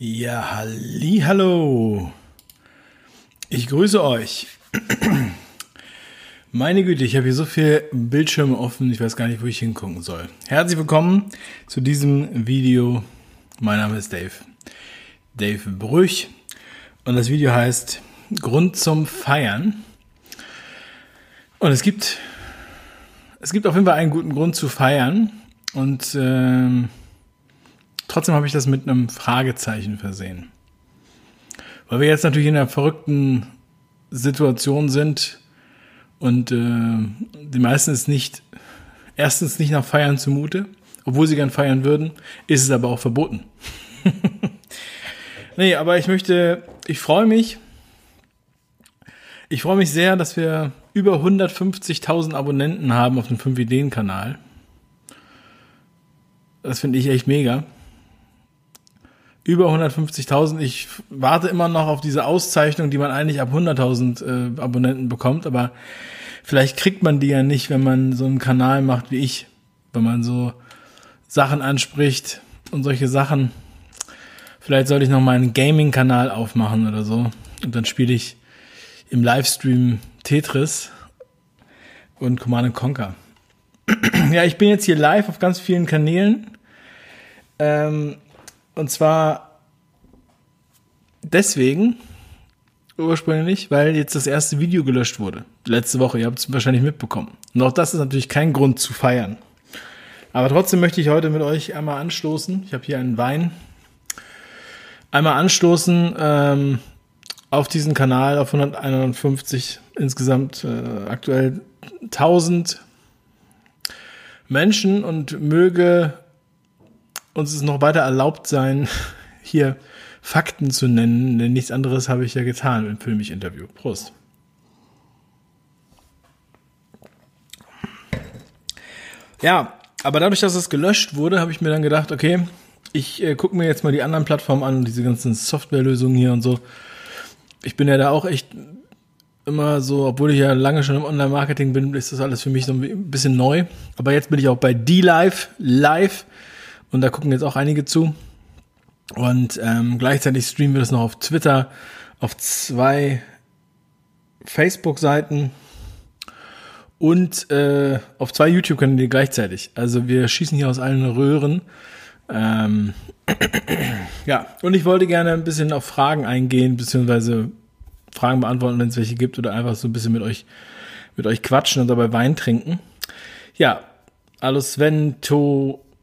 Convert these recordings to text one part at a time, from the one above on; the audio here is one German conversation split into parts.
Ja, halli, hallo. Ich grüße euch. Meine Güte, ich habe hier so viele Bildschirme offen, ich weiß gar nicht, wo ich hingucken soll. Herzlich willkommen zu diesem Video. Mein Name ist Dave. Dave Brüch. Und das Video heißt Grund zum Feiern. Und es gibt, es gibt auf jeden Fall einen guten Grund zu feiern. Und äh, Trotzdem habe ich das mit einem Fragezeichen versehen. Weil wir jetzt natürlich in einer verrückten Situation sind und äh, die meisten ist nicht, erstens nicht nach Feiern zumute, obwohl sie gern feiern würden, ist es aber auch verboten. nee, aber ich möchte, ich freue mich, ich freue mich sehr, dass wir über 150.000 Abonnenten haben auf dem 5-Ideen-Kanal. Das finde ich echt mega über 150.000. Ich warte immer noch auf diese Auszeichnung, die man eigentlich ab 100.000 äh, Abonnenten bekommt, aber vielleicht kriegt man die ja nicht, wenn man so einen Kanal macht wie ich, wenn man so Sachen anspricht und solche Sachen. Vielleicht sollte ich noch mal einen Gaming-Kanal aufmachen oder so und dann spiele ich im Livestream Tetris und Command Conquer. ja, ich bin jetzt hier live auf ganz vielen Kanälen. Ähm, und zwar deswegen ursprünglich, weil jetzt das erste Video gelöscht wurde. Letzte Woche, ihr habt es wahrscheinlich mitbekommen. Und auch das ist natürlich kein Grund zu feiern. Aber trotzdem möchte ich heute mit euch einmal anstoßen. Ich habe hier einen Wein. Einmal anstoßen ähm, auf diesen Kanal auf 151 insgesamt äh, aktuell 1000 Menschen und möge uns es noch weiter erlaubt sein, hier Fakten zu nennen, denn nichts anderes habe ich ja getan im Filmich-Interview. Prost. Ja, aber dadurch, dass es gelöscht wurde, habe ich mir dann gedacht, okay, ich äh, gucke mir jetzt mal die anderen Plattformen an, diese ganzen Softwarelösungen hier und so. Ich bin ja da auch echt immer so, obwohl ich ja lange schon im Online-Marketing bin, ist das alles für mich so ein bisschen neu. Aber jetzt bin ich auch bei D-Live, live. Und da gucken jetzt auch einige zu. Und ähm, gleichzeitig streamen wir das noch auf Twitter, auf zwei Facebook-Seiten und äh, auf zwei YouTube-Kanäle gleichzeitig. Also wir schießen hier aus allen Röhren. Ähm, ja, und ich wollte gerne ein bisschen auf Fragen eingehen, beziehungsweise Fragen beantworten, wenn es welche gibt, oder einfach so ein bisschen mit euch, mit euch quatschen und dabei Wein trinken. Ja, hallo Sven,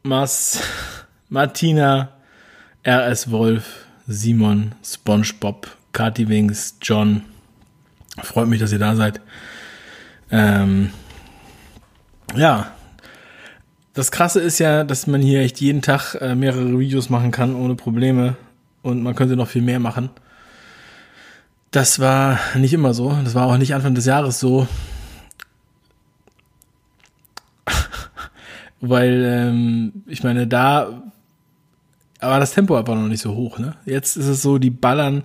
Thomas, Martina, RS Wolf, Simon, SpongeBob, Kati Wings, John. Freut mich, dass ihr da seid. Ähm, ja, das Krasse ist ja, dass man hier echt jeden Tag äh, mehrere Videos machen kann ohne Probleme und man könnte noch viel mehr machen. Das war nicht immer so. Das war auch nicht Anfang des Jahres so. Weil, ähm, ich meine, da war das Tempo einfach noch nicht so hoch. Ne? Jetzt ist es so, die ballern,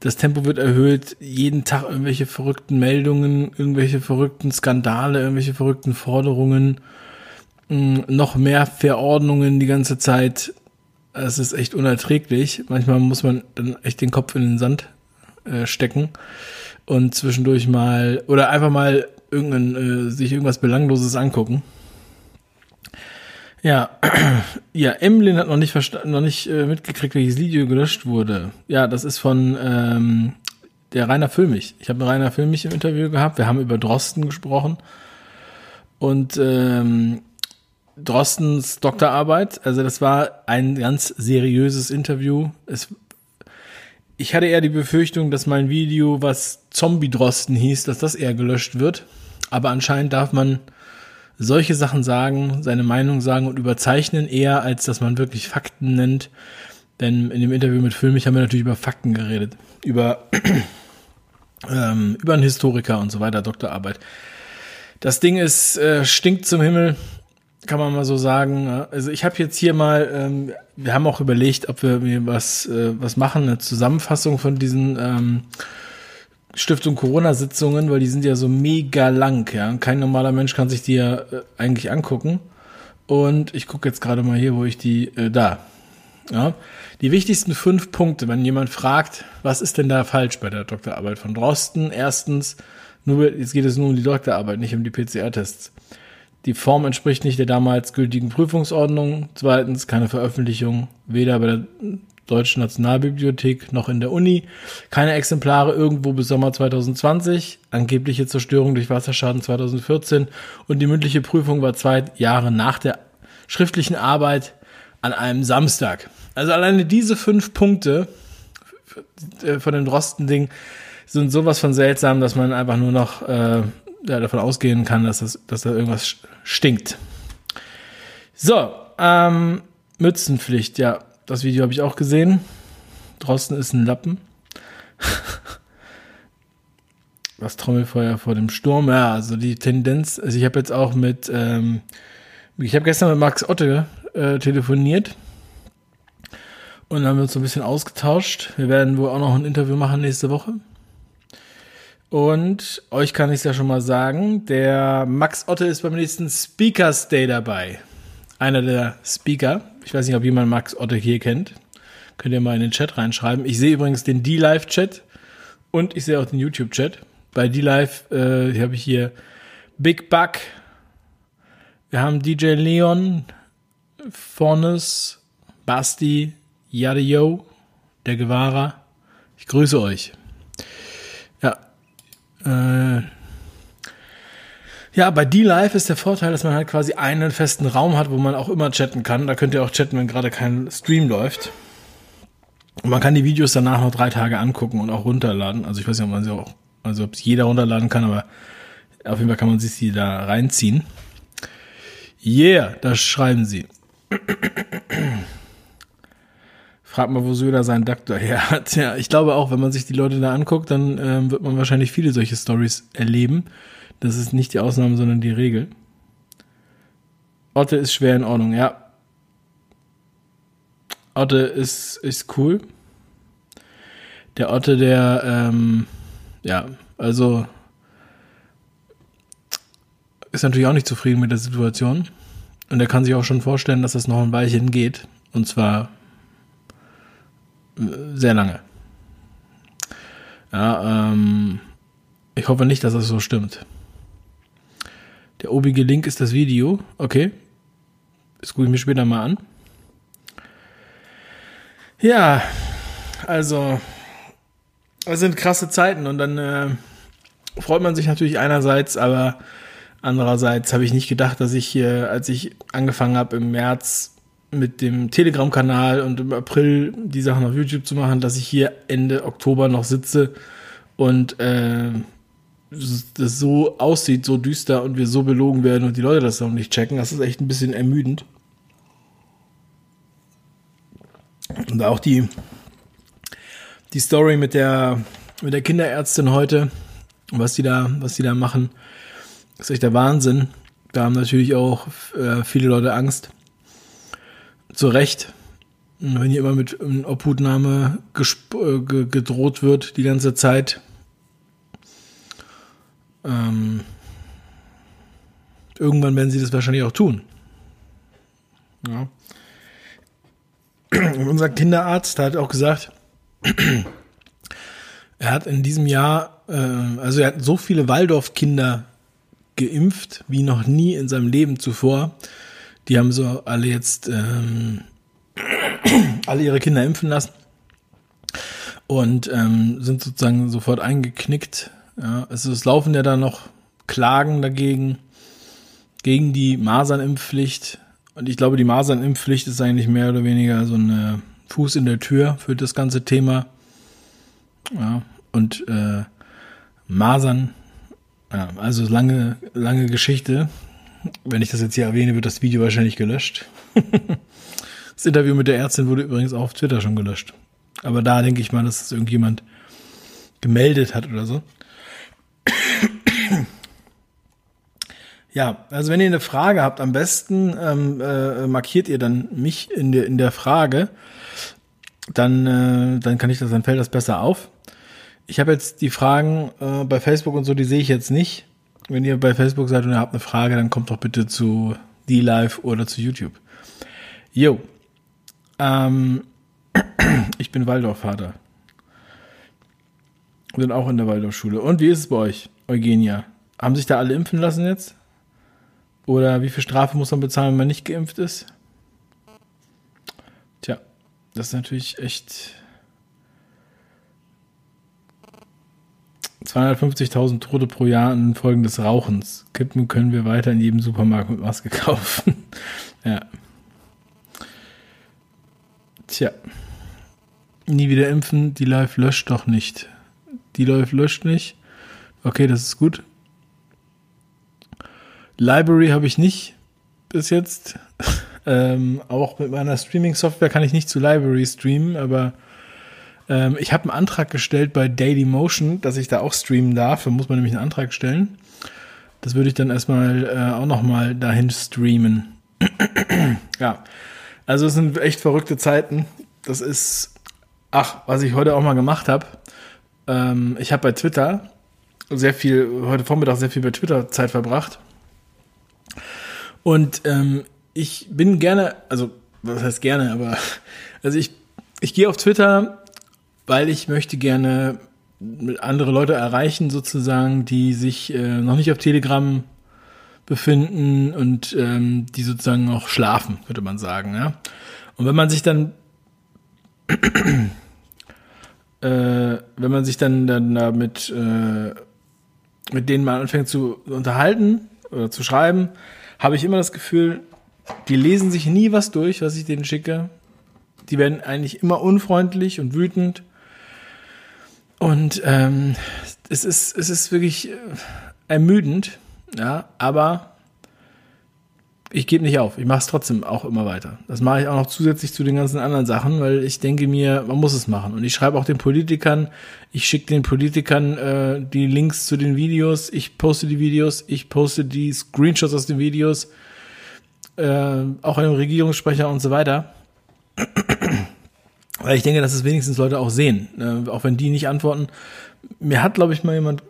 das Tempo wird erhöht, jeden Tag irgendwelche verrückten Meldungen, irgendwelche verrückten Skandale, irgendwelche verrückten Forderungen, mh, noch mehr Verordnungen die ganze Zeit. Es ist echt unerträglich. Manchmal muss man dann echt den Kopf in den Sand äh, stecken und zwischendurch mal oder einfach mal irgendein, äh, sich irgendwas Belangloses angucken. Ja, ja, Emlyn hat noch nicht verstanden, noch nicht äh, mitgekriegt, welches Video gelöscht wurde. Ja, das ist von ähm, der Rainer Füllmich. Ich habe Rainer Füllmich im Interview gehabt. Wir haben über Drosten gesprochen und ähm, Drostens Doktorarbeit. Also das war ein ganz seriöses Interview. Es, ich hatte eher die Befürchtung, dass mein Video, was Zombie Drosten hieß, dass das eher gelöscht wird. Aber anscheinend darf man solche Sachen sagen, seine Meinung sagen und überzeichnen eher, als dass man wirklich Fakten nennt. Denn in dem Interview mit Filmich haben wir natürlich über Fakten geredet. Über, ähm, über einen Historiker und so weiter, Doktorarbeit. Das Ding ist, äh, stinkt zum Himmel, kann man mal so sagen. Also ich habe jetzt hier mal, ähm, wir haben auch überlegt, ob wir was, äh, was machen, eine Zusammenfassung von diesen ähm, Stiftung Corona-Sitzungen, weil die sind ja so mega lang, ja. Kein normaler Mensch kann sich die ja äh, eigentlich angucken. Und ich gucke jetzt gerade mal hier, wo ich die, äh, da. Ja, die wichtigsten fünf Punkte, wenn jemand fragt, was ist denn da falsch bei der Doktorarbeit von Drosten? Erstens, nur, jetzt geht es nur um die Doktorarbeit, nicht um die PCR-Tests. Die Form entspricht nicht der damals gültigen Prüfungsordnung. Zweitens, keine Veröffentlichung, weder bei der Deutschen Nationalbibliothek noch in der Uni. Keine Exemplare irgendwo bis Sommer 2020. Angebliche Zerstörung durch Wasserschaden 2014. Und die mündliche Prüfung war zwei Jahre nach der schriftlichen Arbeit an einem Samstag. Also alleine diese fünf Punkte äh, von dem Drosten-Ding sind sowas von seltsam, dass man einfach nur noch äh, davon ausgehen kann, dass, das, dass da irgendwas stinkt. So, ähm, Mützenpflicht, ja, das Video habe ich auch gesehen. Drosten ist ein Lappen. Was Trommelfeuer vor dem Sturm, ja, also die Tendenz, also ich habe jetzt auch mit, ähm, ich habe gestern mit Max Otte äh, telefoniert und haben uns so ein bisschen ausgetauscht. Wir werden wohl auch noch ein Interview machen nächste Woche. Und euch kann ich es ja schon mal sagen, der Max Otte ist beim nächsten Speakers Day dabei. Einer der Speaker. Ich weiß nicht, ob jemand Max Otte hier kennt. Könnt ihr mal in den Chat reinschreiben. Ich sehe übrigens den D-Live-Chat und ich sehe auch den YouTube-Chat. Bei D-Live äh, habe ich hier Big Buck. Wir haben DJ Leon, Fornes, Basti, Yadio, der Gewahrer. Ich grüße euch. Ja. Äh, ja, bei D-Live ist der Vorteil, dass man halt quasi einen festen Raum hat, wo man auch immer chatten kann. Da könnt ihr auch chatten, wenn gerade kein Stream läuft. Und man kann die Videos danach noch drei Tage angucken und auch runterladen. Also ich weiß nicht, ob man sie auch, also ob es jeder runterladen kann, aber auf jeden Fall kann man sich sie da reinziehen. Yeah, das schreiben sie. Frag mal, wo Söder seinen Doktor her hat. Ja, ich glaube auch, wenn man sich die Leute da anguckt, dann ähm, wird man wahrscheinlich viele solche Stories erleben. Das ist nicht die Ausnahme, sondern die Regel. Otte ist schwer in Ordnung, ja. Otte ist, ist cool. Der Otte, der, ähm, ja, also ist natürlich auch nicht zufrieden mit der Situation. Und er kann sich auch schon vorstellen, dass das noch ein Weilchen geht. Und zwar sehr lange. Ja, ähm, ich hoffe nicht, dass das so stimmt. Der obige Link ist das Video. Okay. Das gucke ich mir später mal an. Ja, also, es sind krasse Zeiten und dann äh, freut man sich natürlich einerseits, aber andererseits habe ich nicht gedacht, dass ich hier, als ich angefangen habe im März mit dem Telegram-Kanal und im April die Sachen auf YouTube zu machen, dass ich hier Ende Oktober noch sitze und äh, das so aussieht, so düster und wir so belogen werden und die Leute das noch nicht checken. Das ist echt ein bisschen ermüdend. Und auch die, die Story mit der, mit der Kinderärztin heute, was die da, was die da machen, ist echt der Wahnsinn. Da haben natürlich auch äh, viele Leute Angst zu Recht. Wenn hier immer mit Obhutnahme äh, gedroht wird die ganze Zeit. Ähm, irgendwann werden sie das wahrscheinlich auch tun. Ja. Und unser Kinderarzt hat auch gesagt, er hat in diesem Jahr, äh, also er hat so viele Waldorf-Kinder geimpft wie noch nie in seinem Leben zuvor. Die haben so alle jetzt ähm, alle ihre Kinder impfen lassen und ähm, sind sozusagen sofort eingeknickt. Ja, also es laufen ja da noch Klagen dagegen, gegen die Masernimpfpflicht. Und ich glaube, die Masernimpfpflicht ist eigentlich mehr oder weniger so ein Fuß in der Tür für das ganze Thema. Ja, und äh, Masern, ja, also lange, lange Geschichte. Wenn ich das jetzt hier erwähne, wird das Video wahrscheinlich gelöscht. das Interview mit der Ärztin wurde übrigens auch auf Twitter schon gelöscht. Aber da denke ich mal, dass es irgendjemand gemeldet hat oder so. Ja, also wenn ihr eine Frage habt, am besten ähm, äh, markiert ihr dann mich in der, in der Frage. Dann, äh, dann kann ich das, dann fällt das besser auf. Ich habe jetzt die Fragen äh, bei Facebook und so, die sehe ich jetzt nicht. Wenn ihr bei Facebook seid und ihr habt eine Frage, dann kommt doch bitte zu D-Live oder zu YouTube. Jo. Ähm, ich bin Waldorfvater. Bin auch in der Waldorfschule. Und wie ist es bei euch, Eugenia? Haben sich da alle impfen lassen jetzt? Oder wie viel Strafe muss man bezahlen, wenn man nicht geimpft ist? Tja, das ist natürlich echt 250.000 Tote pro Jahr in Folgen des Rauchens. Kippen können wir weiter in jedem Supermarkt mit Maske kaufen. ja. Tja. Nie wieder impfen, die Live löscht doch nicht. Die Live löscht nicht. Okay, das ist gut. Library habe ich nicht bis jetzt. ähm, auch mit meiner Streaming-Software kann ich nicht zu Library streamen, aber ähm, ich habe einen Antrag gestellt bei Dailymotion, dass ich da auch streamen darf. Da muss man nämlich einen Antrag stellen. Das würde ich dann erstmal äh, auch nochmal dahin streamen. ja, also es sind echt verrückte Zeiten. Das ist, ach, was ich heute auch mal gemacht habe. Ähm, ich habe bei Twitter sehr viel, heute Vormittag sehr viel bei Twitter Zeit verbracht. Und ähm, ich bin gerne, also was heißt gerne, aber also ich, ich gehe auf Twitter weil ich möchte gerne andere Leute erreichen, sozusagen, die sich äh, noch nicht auf Telegram befinden und ähm, die sozusagen auch schlafen, könnte man sagen. Ja? Und wenn man sich dann äh, wenn man sich dann, dann damit äh, mit denen mal anfängt zu unterhalten oder zu schreiben, habe ich immer das Gefühl, die lesen sich nie was durch, was ich denen schicke. Die werden eigentlich immer unfreundlich und wütend und ähm, es, ist, es ist wirklich äh, ermüdend, ja, aber ich gebe nicht auf. Ich mache es trotzdem auch immer weiter. Das mache ich auch noch zusätzlich zu den ganzen anderen Sachen, weil ich denke mir, man muss es machen. Und ich schreibe auch den Politikern, ich schicke den Politikern äh, die Links zu den Videos, ich poste die Videos, ich poste die Screenshots aus den Videos, äh, auch einem Regierungssprecher und so weiter. Weil ich denke, dass es wenigstens Leute auch sehen, äh, auch wenn die nicht antworten. Mir hat, glaube ich, mal jemand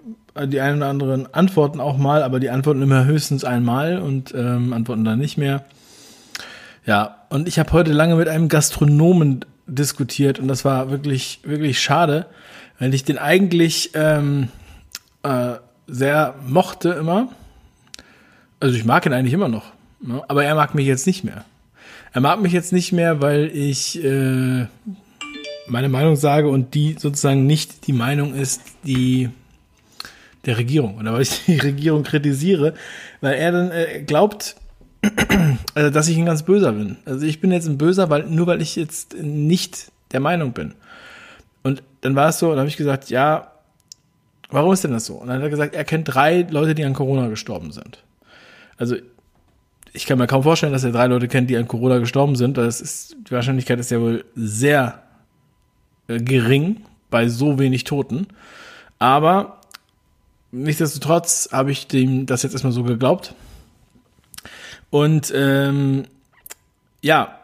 die einen oder anderen antworten auch mal, aber die antworten immer höchstens einmal und ähm, antworten dann nicht mehr. Ja, und ich habe heute lange mit einem Gastronomen diskutiert und das war wirklich, wirklich schade, weil ich den eigentlich ähm, äh, sehr mochte immer. Also ich mag ihn eigentlich immer noch, ne? aber er mag mich jetzt nicht mehr. Er mag mich jetzt nicht mehr, weil ich äh, meine Meinung sage und die sozusagen nicht die Meinung ist, die der Regierung oder weil ich die Regierung kritisiere, weil er dann äh, glaubt, äh, dass ich ein ganz böser bin. Also ich bin jetzt ein böser, weil nur weil ich jetzt nicht der Meinung bin. Und dann war es so, und habe ich gesagt, ja, warum ist denn das so? Und dann hat er gesagt, er kennt drei Leute, die an Corona gestorben sind. Also ich kann mir kaum vorstellen, dass er drei Leute kennt, die an Corona gestorben sind. Das ist, die Wahrscheinlichkeit ist ja wohl sehr äh, gering bei so wenig Toten. Aber nichtsdestotrotz habe ich dem das jetzt erstmal so geglaubt. Und ähm, ja,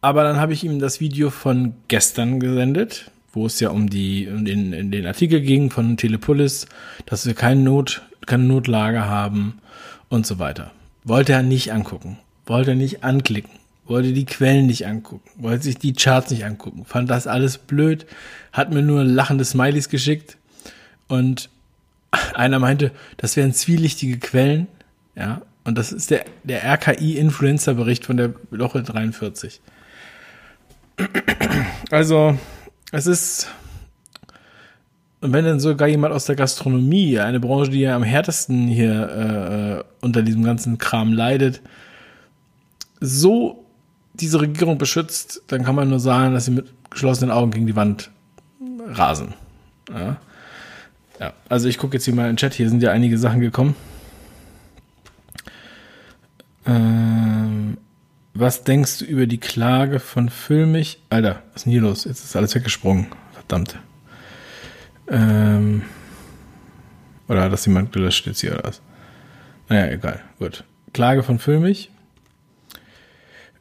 aber dann habe ich ihm das Video von gestern gesendet, wo es ja um die um den, in den Artikel ging von Telepolis, dass wir keine Not, keine Notlage haben und so weiter. Wollte er nicht angucken. Wollte er nicht anklicken. Wollte die Quellen nicht angucken. Wollte sich die Charts nicht angucken. Fand das alles blöd. Hat mir nur lachende Smileys geschickt. Und einer meinte, das wären zwielichtige Quellen. Ja. Und das ist der, der RKI-Influencer-Bericht von der Loche 43. Also, es ist, und wenn dann sogar jemand aus der Gastronomie, eine Branche, die ja am härtesten hier äh, unter diesem ganzen Kram leidet, so diese Regierung beschützt, dann kann man nur sagen, dass sie mit geschlossenen Augen gegen die Wand rasen. Ja, ja. also ich gucke jetzt hier mal in den Chat, hier sind ja einige Sachen gekommen. Ähm, was denkst du über die Klage von Filmich? Alter, was ist denn hier los? Jetzt ist alles weggesprungen. Verdammt. Ähm, oder hat das jemand gelöscht jetzt hier oder was? Naja, egal. Gut. Klage von Filmich.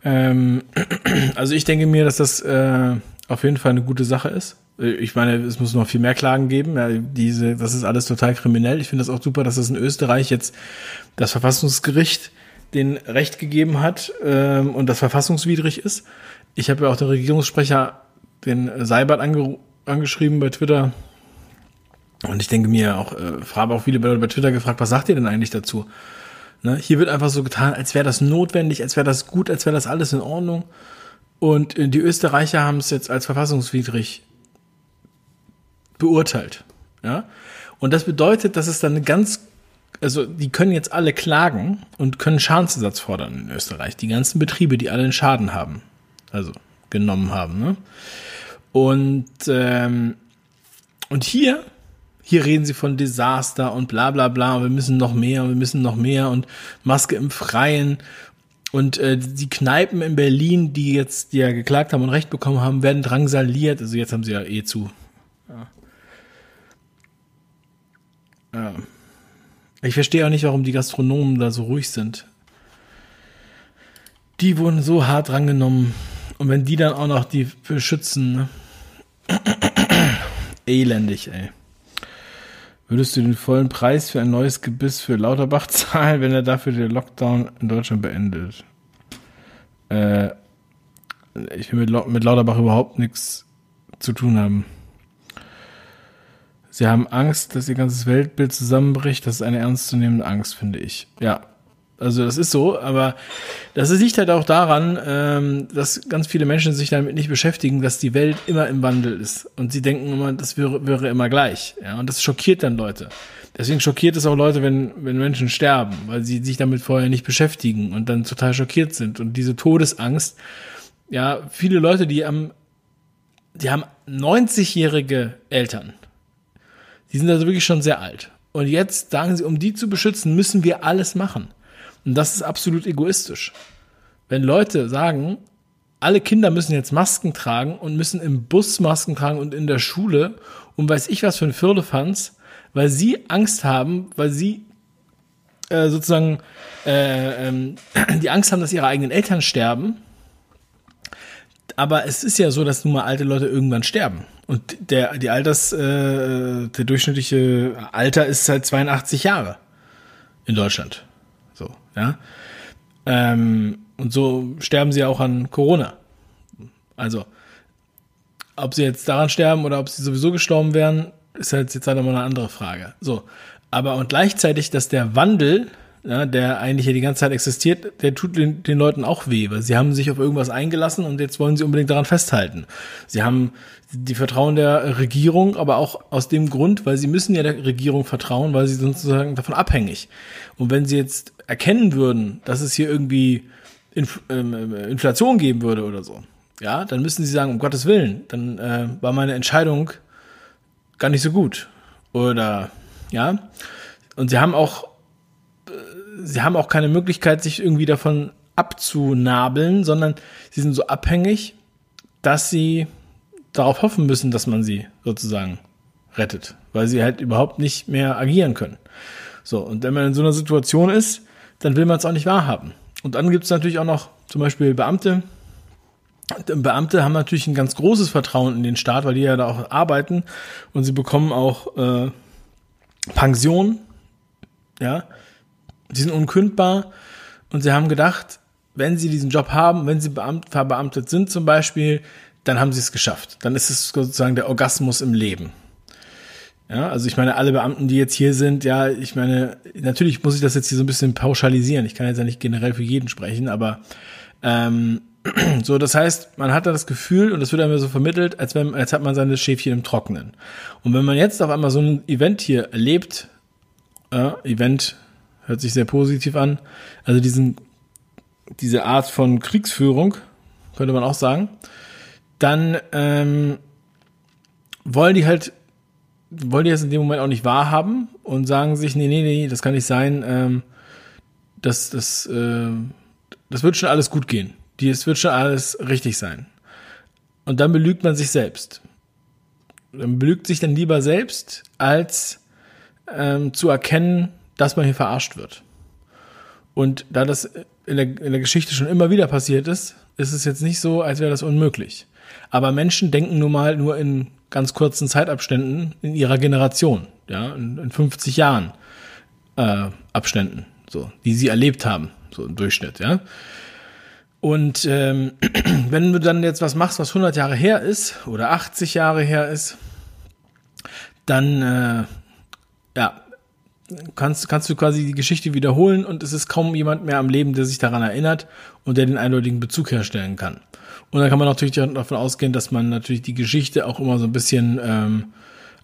Ähm, also ich denke mir, dass das äh, auf jeden Fall eine gute Sache ist. Ich meine, es muss noch viel mehr Klagen geben. Ja, diese, das ist alles total kriminell. Ich finde das auch super, dass das in Österreich jetzt das Verfassungsgericht den Recht gegeben hat ähm, und das verfassungswidrig ist. Ich habe ja auch den Regierungssprecher, den Seibert, ange angeschrieben bei Twitter. Und ich denke mir auch, äh, habe auch viele Leute bei Twitter gefragt, was sagt ihr denn eigentlich dazu? Ne? Hier wird einfach so getan, als wäre das notwendig, als wäre das gut, als wäre das alles in Ordnung. Und äh, die Österreicher haben es jetzt als verfassungswidrig beurteilt. Ja? Und das bedeutet, dass es dann eine ganz, also die können jetzt alle klagen und können Schadensersatz fordern in Österreich. Die ganzen Betriebe, die alle einen Schaden haben, also genommen haben. Ne? Und ähm, und hier hier reden sie von Desaster und bla bla bla wir müssen noch mehr und wir müssen noch mehr und Maske im Freien und äh, die Kneipen in Berlin, die jetzt die ja geklagt haben und Recht bekommen haben, werden drangsaliert. Also jetzt haben sie ja eh zu. Ja. Ja. Ich verstehe auch nicht, warum die Gastronomen da so ruhig sind. Die wurden so hart drangenommen. Und wenn die dann auch noch die beschützen, ne? Elendig, ey. Würdest du den vollen Preis für ein neues Gebiss für Lauterbach zahlen, wenn er dafür den Lockdown in Deutschland beendet? Äh, ich will mit, mit Lauterbach überhaupt nichts zu tun haben. Sie haben Angst, dass ihr ganzes Weltbild zusammenbricht. Das ist eine ernstzunehmende Angst, finde ich. Ja, also das ist so, aber das liegt halt auch daran, ähm, dass ganz viele Menschen sich damit nicht beschäftigen, dass die Welt immer im Wandel ist. Und sie denken immer, das wäre, wäre immer gleich. Ja, und das schockiert dann Leute. Deswegen schockiert es auch Leute, wenn, wenn Menschen sterben, weil sie sich damit vorher nicht beschäftigen und dann total schockiert sind. Und diese Todesangst, ja, viele Leute, die am, die haben 90-jährige Eltern. Die sind also wirklich schon sehr alt. Und jetzt sagen sie, um die zu beschützen, müssen wir alles machen. Und das ist absolut egoistisch. Wenn Leute sagen, alle Kinder müssen jetzt Masken tragen und müssen im Bus Masken tragen und in der Schule und weiß ich was für ein Firlefanz, weil sie Angst haben, weil sie äh, sozusagen äh, ähm, die Angst haben, dass ihre eigenen Eltern sterben. Aber es ist ja so, dass nun mal alte Leute irgendwann sterben. Und der, die Alters, äh, der durchschnittliche Alter ist seit 82 Jahre in Deutschland. Ja? Ähm, und so sterben sie auch an Corona. Also, ob sie jetzt daran sterben oder ob sie sowieso gestorben wären, ist halt jetzt halt immer eine andere Frage. So. Aber und gleichzeitig, dass der Wandel, ja, der eigentlich ja die ganze Zeit existiert, der tut den, den Leuten auch weh, weil sie haben sich auf irgendwas eingelassen und jetzt wollen sie unbedingt daran festhalten. Sie haben die Vertrauen der Regierung, aber auch aus dem Grund, weil sie müssen ja der Regierung vertrauen, weil sie sozusagen davon abhängig. Und wenn sie jetzt erkennen würden, dass es hier irgendwie Inf ähm, äh, Inflation geben würde oder so, ja, dann müssen sie sagen, um Gottes Willen, dann äh, war meine Entscheidung gar nicht so gut. Oder ja. Und sie haben auch, sie haben auch keine Möglichkeit, sich irgendwie davon abzunabeln, sondern sie sind so abhängig, dass sie darauf hoffen müssen, dass man sie sozusagen rettet, weil sie halt überhaupt nicht mehr agieren können. So, und wenn man in so einer Situation ist, dann will man es auch nicht wahrhaben. Und dann gibt es natürlich auch noch zum Beispiel Beamte. Beamte haben natürlich ein ganz großes Vertrauen in den Staat, weil die ja da auch arbeiten und sie bekommen auch äh, Pension. Ja, sie sind unkündbar und sie haben gedacht, wenn sie diesen Job haben, wenn sie beamt, verbeamtet sind zum Beispiel, dann haben sie es geschafft. Dann ist es sozusagen der Orgasmus im Leben. Ja, also ich meine, alle Beamten, die jetzt hier sind, ja, ich meine, natürlich muss ich das jetzt hier so ein bisschen pauschalisieren. Ich kann jetzt ja nicht generell für jeden sprechen, aber ähm, so, das heißt, man hat da das Gefühl, und das wird einem so vermittelt, als wenn, als hat man seine Schäfchen im Trockenen. Und wenn man jetzt auf einmal so ein Event hier erlebt, äh, Event hört sich sehr positiv an, also diesen, diese Art von Kriegsführung, könnte man auch sagen, dann ähm, wollen die halt wollen die das in dem Moment auch nicht wahrhaben und sagen sich, nee, nee, nee, das kann nicht sein, ähm, das, das, äh, das wird schon alles gut gehen. Die, es wird schon alles richtig sein. Und dann belügt man sich selbst. Man belügt sich dann lieber selbst, als ähm, zu erkennen, dass man hier verarscht wird. Und da das in der, in der Geschichte schon immer wieder passiert ist, ist es jetzt nicht so, als wäre das unmöglich. Aber Menschen denken nun mal nur in ganz kurzen Zeitabständen in ihrer Generation, ja, in, in 50 Jahren äh, Abständen. so, die sie erlebt haben, so im Durchschnitt, ja. Und ähm, wenn du dann jetzt was machst, was 100 Jahre her ist oder 80 Jahre her ist, dann äh, ja, kannst, kannst du quasi die Geschichte wiederholen und es ist kaum jemand mehr am Leben, der sich daran erinnert und der den eindeutigen Bezug herstellen kann. Und dann kann man natürlich davon ausgehen, dass man natürlich die Geschichte auch immer so ein bisschen ähm,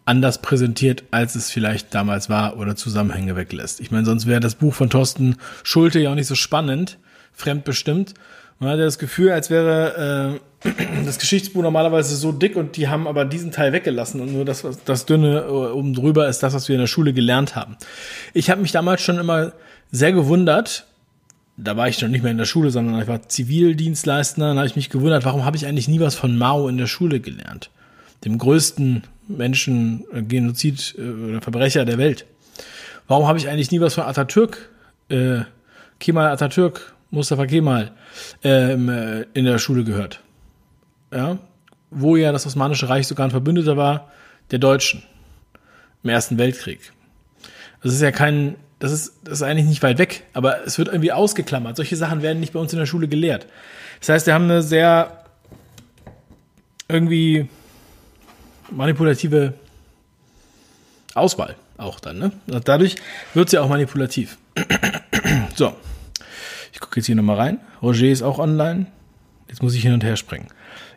anders präsentiert, als es vielleicht damals war oder Zusammenhänge weglässt. Ich meine, sonst wäre das Buch von Thorsten Schulte ja auch nicht so spannend, fremdbestimmt. Man hat ja das Gefühl, als wäre äh, das Geschichtsbuch normalerweise so dick und die haben aber diesen Teil weggelassen und nur das, das dünne äh, oben drüber ist das, was wir in der Schule gelernt haben. Ich habe mich damals schon immer sehr gewundert, da war ich noch nicht mehr in der Schule, sondern ich war Zivildienstleister, dann habe ich mich gewundert, warum habe ich eigentlich nie was von Mao in der Schule gelernt? Dem größten Menschen, äh, Genozid äh, oder Verbrecher der Welt. Warum habe ich eigentlich nie was von Atatürk, äh, Kemal Atatürk, Mustafa Kemal ähm, äh, in der Schule gehört? Ja, wo ja das Osmanische Reich sogar ein Verbündeter war der Deutschen im Ersten Weltkrieg. Das ist ja kein, das ist, das ist eigentlich nicht weit weg, aber es wird irgendwie ausgeklammert. Solche Sachen werden nicht bei uns in der Schule gelehrt. Das heißt, wir haben eine sehr irgendwie manipulative Auswahl auch dann. Ne? Dadurch wird sie auch manipulativ. so, ich gucke jetzt hier nochmal rein. Roger ist auch online. Jetzt muss ich hin und her springen.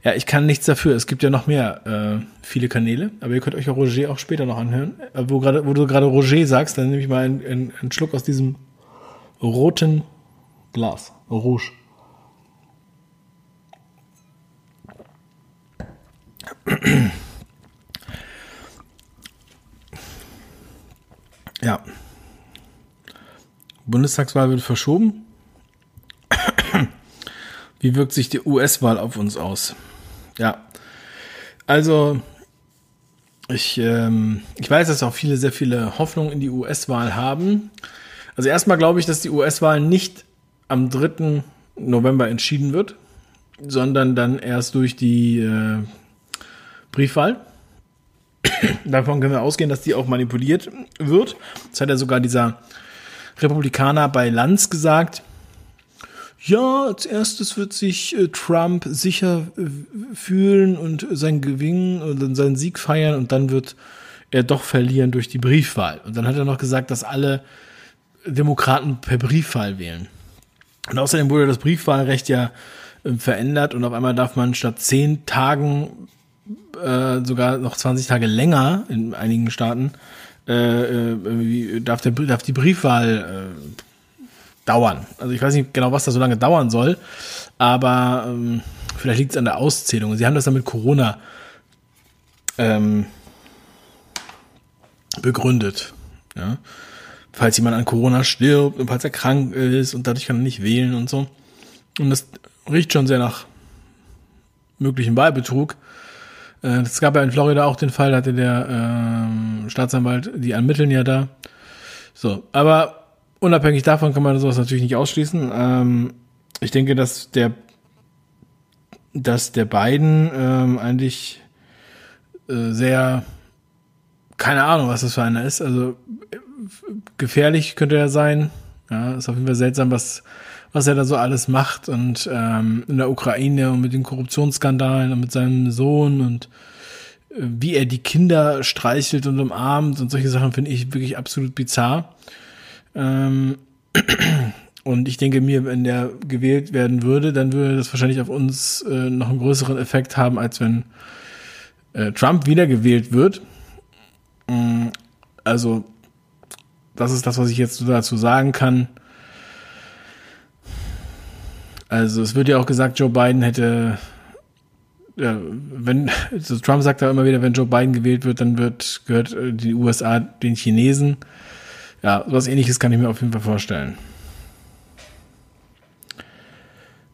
Ja, ich kann nichts dafür. Es gibt ja noch mehr äh, viele Kanäle, aber ihr könnt euch ja Roger auch später noch anhören. Äh, wo, grade, wo du gerade Roger sagst, dann nehme ich mal einen, einen, einen Schluck aus diesem roten Glas. Rouge. Ja. Bundestagswahl wird verschoben. Wie wirkt sich die US-Wahl auf uns aus? Ja. Also, ich, ähm, ich weiß, dass auch viele sehr viele Hoffnungen in die US-Wahl haben. Also erstmal glaube ich, dass die US-Wahl nicht am 3. November entschieden wird, sondern dann erst durch die äh, Briefwahl. Davon können wir ausgehen, dass die auch manipuliert wird. Das hat ja sogar dieser Republikaner bei Lanz gesagt. Ja, als erstes wird sich äh, Trump sicher äh, fühlen und sein Gewinn und seinen Sieg feiern und dann wird er doch verlieren durch die Briefwahl. Und dann hat er noch gesagt, dass alle Demokraten per Briefwahl wählen. Und außerdem wurde das Briefwahlrecht ja äh, verändert und auf einmal darf man statt zehn Tagen äh, sogar noch 20 Tage länger in einigen Staaten äh, äh, darf, der, darf die Briefwahl dauern. Also ich weiß nicht genau, was da so lange dauern soll, aber ähm, vielleicht liegt es an der Auszählung. Sie haben das dann mit Corona ähm, begründet. Ja? Falls jemand an Corona stirbt und falls er krank ist und dadurch kann er nicht wählen und so. Und das riecht schon sehr nach möglichen Wahlbetrug. Äh, es gab ja in Florida auch den Fall, da hatte der ähm, Staatsanwalt, die ermitteln ja da. So, aber unabhängig davon kann man sowas natürlich nicht ausschließen. Ähm, ich denke, dass der, dass der beiden ähm, eigentlich äh, sehr, keine Ahnung, was das für einer ist. Also gefährlich könnte er sein. Ja, ist auf jeden Fall seltsam, was was er da so alles macht und ähm, in der Ukraine und mit den Korruptionsskandalen und mit seinem Sohn und äh, wie er die Kinder streichelt und umarmt und solche Sachen finde ich wirklich absolut bizarr. Ähm, und ich denke mir, wenn der gewählt werden würde, dann würde das wahrscheinlich auf uns äh, noch einen größeren Effekt haben, als wenn äh, Trump wiedergewählt wird. Ähm, also, das ist das, was ich jetzt dazu sagen kann. Also es wird ja auch gesagt, Joe Biden hätte, ja, wenn, also Trump sagt da immer wieder, wenn Joe Biden gewählt wird, dann wird, gehört äh, die USA den Chinesen. Ja, was ähnliches kann ich mir auf jeden Fall vorstellen.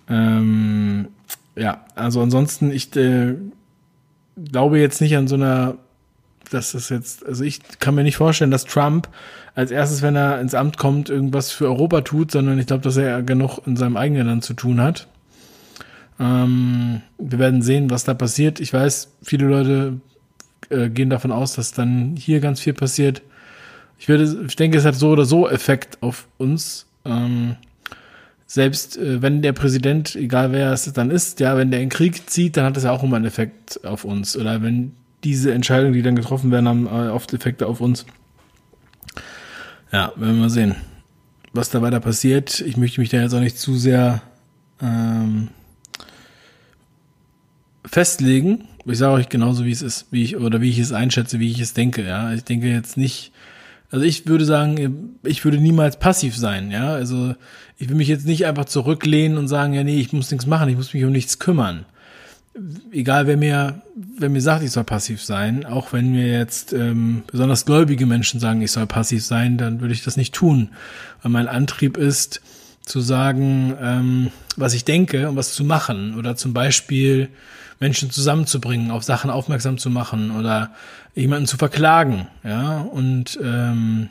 Ähm, ja, also ansonsten, ich äh, glaube jetzt nicht an so einer dass das jetzt, also ich kann mir nicht vorstellen, dass Trump als erstes, wenn er ins Amt kommt, irgendwas für Europa tut, sondern ich glaube, dass er genug in seinem eigenen Land zu tun hat. Ähm, wir werden sehen, was da passiert. Ich weiß, viele Leute äh, gehen davon aus, dass dann hier ganz viel passiert. Ich würde, ich denke, es hat so oder so Effekt auf uns. Ähm, selbst äh, wenn der Präsident, egal wer es dann ist, ja, wenn der in Krieg zieht, dann hat das ja auch immer einen Effekt auf uns. Oder wenn diese Entscheidungen, die dann getroffen werden, haben äh, oft Effekte auf uns. Ja, werden wir mal sehen, was da weiter passiert. Ich möchte mich da jetzt auch nicht zu sehr ähm, festlegen. Ich sage euch genauso, wie es ist, wie ich oder wie ich es einschätze, wie ich es denke. Ja, ich denke jetzt nicht. Also ich würde sagen, ich würde niemals passiv sein. Ja, also ich will mich jetzt nicht einfach zurücklehnen und sagen, ja nee, ich muss nichts machen, ich muss mich um nichts kümmern. Egal, wer mir, wer mir sagt, ich soll passiv sein, auch wenn mir jetzt ähm, besonders gläubige Menschen sagen, ich soll passiv sein, dann würde ich das nicht tun. Weil mein Antrieb ist, zu sagen, ähm, was ich denke und was zu machen. Oder zum Beispiel Menschen zusammenzubringen, auf Sachen aufmerksam zu machen oder jemanden zu verklagen. Ja, und ähm,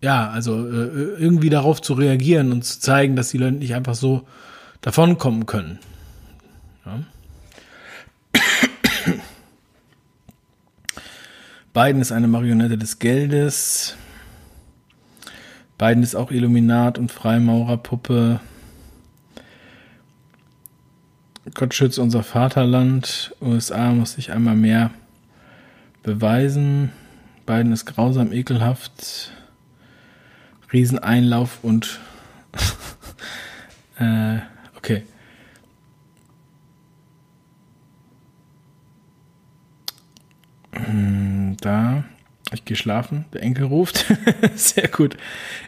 ja, also äh, irgendwie darauf zu reagieren und zu zeigen, dass die Leute nicht einfach so davonkommen können. Ja. Biden ist eine Marionette des Geldes. Biden ist auch Illuminat und Freimaurerpuppe. Gott schütze unser Vaterland. USA muss sich einmal mehr beweisen. Biden ist grausam, ekelhaft. Rieseneinlauf und äh, okay. Hm, da. Ich gehe schlafen. Der Enkel ruft. Sehr gut.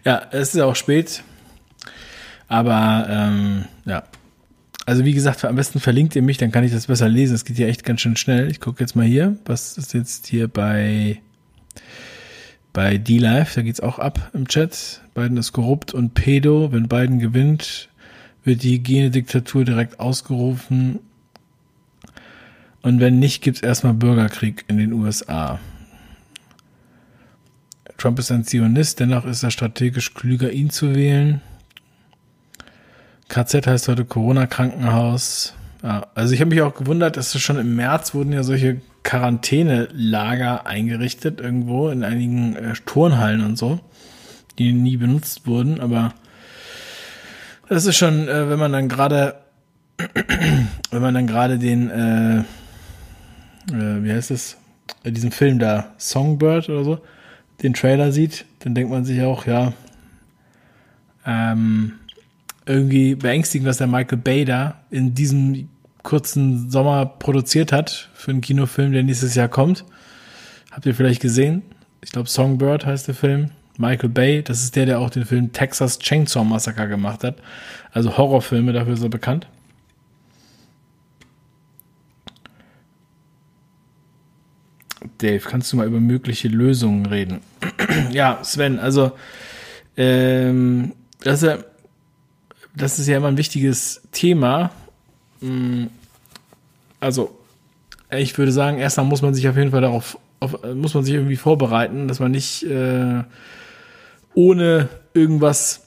Ja, es ist auch spät. Aber ähm, ja. Also wie gesagt, am besten verlinkt ihr mich, dann kann ich das besser lesen. Es geht ja echt ganz schön schnell. Ich gucke jetzt mal hier. Was ist jetzt hier bei bei D-Live, da geht's auch ab im Chat. Biden ist korrupt und pedo. Wenn Biden gewinnt, wird die Hygienediktatur direkt ausgerufen. Und wenn nicht, gibt's erstmal Bürgerkrieg in den USA. Trump ist ein Zionist, dennoch ist er strategisch klüger, ihn zu wählen. KZ heißt heute Corona-Krankenhaus. Ja, also ich habe mich auch gewundert, dass schon im März wurden ja solche Quarantänelager eingerichtet irgendwo in einigen äh, Turnhallen und so, die nie benutzt wurden, aber das ist schon, äh, wenn man dann gerade, wenn man dann gerade den, äh, äh, wie heißt es, äh, diesen Film da, Songbird oder so, den Trailer sieht, dann denkt man sich auch, ja, ähm, irgendwie beängstigend, was der Michael Bay da in diesem kurzen Sommer produziert hat für einen Kinofilm, der nächstes Jahr kommt. Habt ihr vielleicht gesehen? Ich glaube, Songbird heißt der Film. Michael Bay, das ist der, der auch den Film Texas Chainsaw Massacre gemacht hat. Also Horrorfilme, dafür ist er bekannt. Dave, kannst du mal über mögliche Lösungen reden? ja, Sven, also ähm, das, ist ja, das ist ja immer ein wichtiges Thema. Mm, also, ich würde sagen, erstmal muss man sich auf jeden Fall darauf, auf, muss man sich irgendwie vorbereiten, dass man nicht äh, ohne irgendwas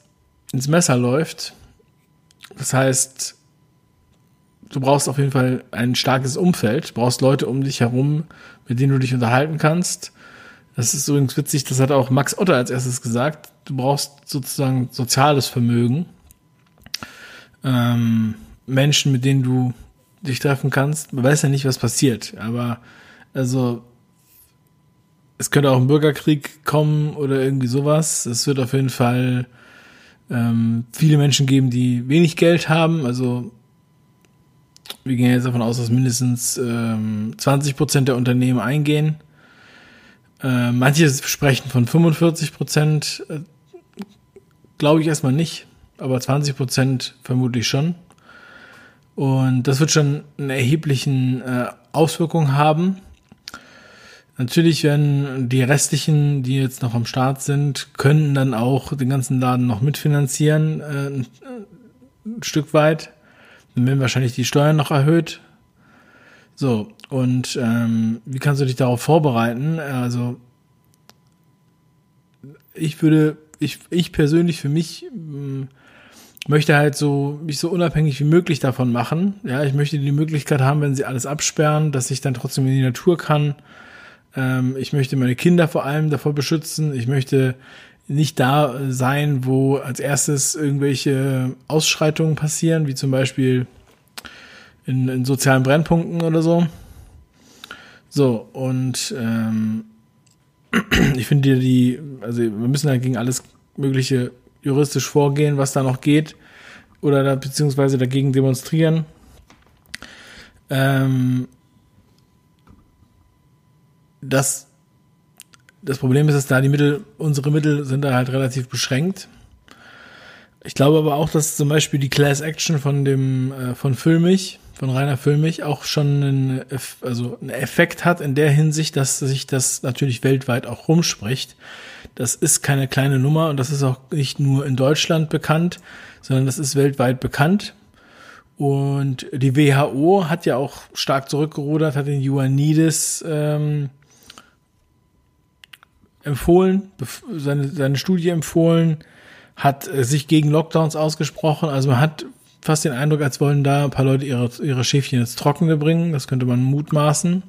ins Messer läuft. Das heißt, du brauchst auf jeden Fall ein starkes Umfeld, du brauchst Leute um dich herum, mit denen du dich unterhalten kannst. Das ist übrigens witzig, das hat auch Max Otter als erstes gesagt. Du brauchst sozusagen soziales Vermögen. Ähm, Menschen, mit denen du dich treffen kannst. Man weiß ja nicht, was passiert, aber also es könnte auch ein Bürgerkrieg kommen oder irgendwie sowas. Es wird auf jeden Fall ähm, viele Menschen geben, die wenig Geld haben. Also wir gehen jetzt davon aus, dass mindestens ähm, 20 Prozent der Unternehmen eingehen. Äh, manche sprechen von 45 Prozent. Äh, Glaube ich erstmal nicht, aber 20 Prozent vermutlich schon. Und das wird schon eine erheblichen äh, Auswirkungen haben. Natürlich werden die restlichen, die jetzt noch am Start sind, können dann auch den ganzen Laden noch mitfinanzieren, äh, ein, Stück weit. Dann werden wahrscheinlich die Steuern noch erhöht. So, und ähm, wie kannst du dich darauf vorbereiten? Also, ich würde, ich, ich persönlich für mich mh, möchte halt so mich so unabhängig wie möglich davon machen. Ja, ich möchte die Möglichkeit haben, wenn sie alles absperren, dass ich dann trotzdem in die Natur kann. Ähm, ich möchte meine Kinder vor allem davor beschützen. Ich möchte nicht da sein, wo als erstes irgendwelche Ausschreitungen passieren, wie zum Beispiel in, in sozialen Brennpunkten oder so. So, und ähm, ich finde die, also wir müssen da gegen alles Mögliche juristisch vorgehen, was da noch geht, oder da, beziehungsweise dagegen demonstrieren. Ähm, das, das Problem ist, dass da die Mittel, unsere Mittel sind da halt relativ beschränkt. Ich glaube aber auch, dass zum Beispiel die Class Action von dem, äh, von Filmich, von Rainer Filmich auch schon einen, also einen Effekt hat in der Hinsicht, dass sich das natürlich weltweit auch rumspricht. Das ist keine kleine Nummer und das ist auch nicht nur in Deutschland bekannt, sondern das ist weltweit bekannt. Und die WHO hat ja auch stark zurückgerudert, hat den Ioannidis ähm, empfohlen, seine, seine Studie empfohlen, hat äh, sich gegen Lockdowns ausgesprochen. Also man hat fast den Eindruck, als wollen da ein paar Leute ihre, ihre Schäfchen ins Trockene bringen. Das könnte man mutmaßen.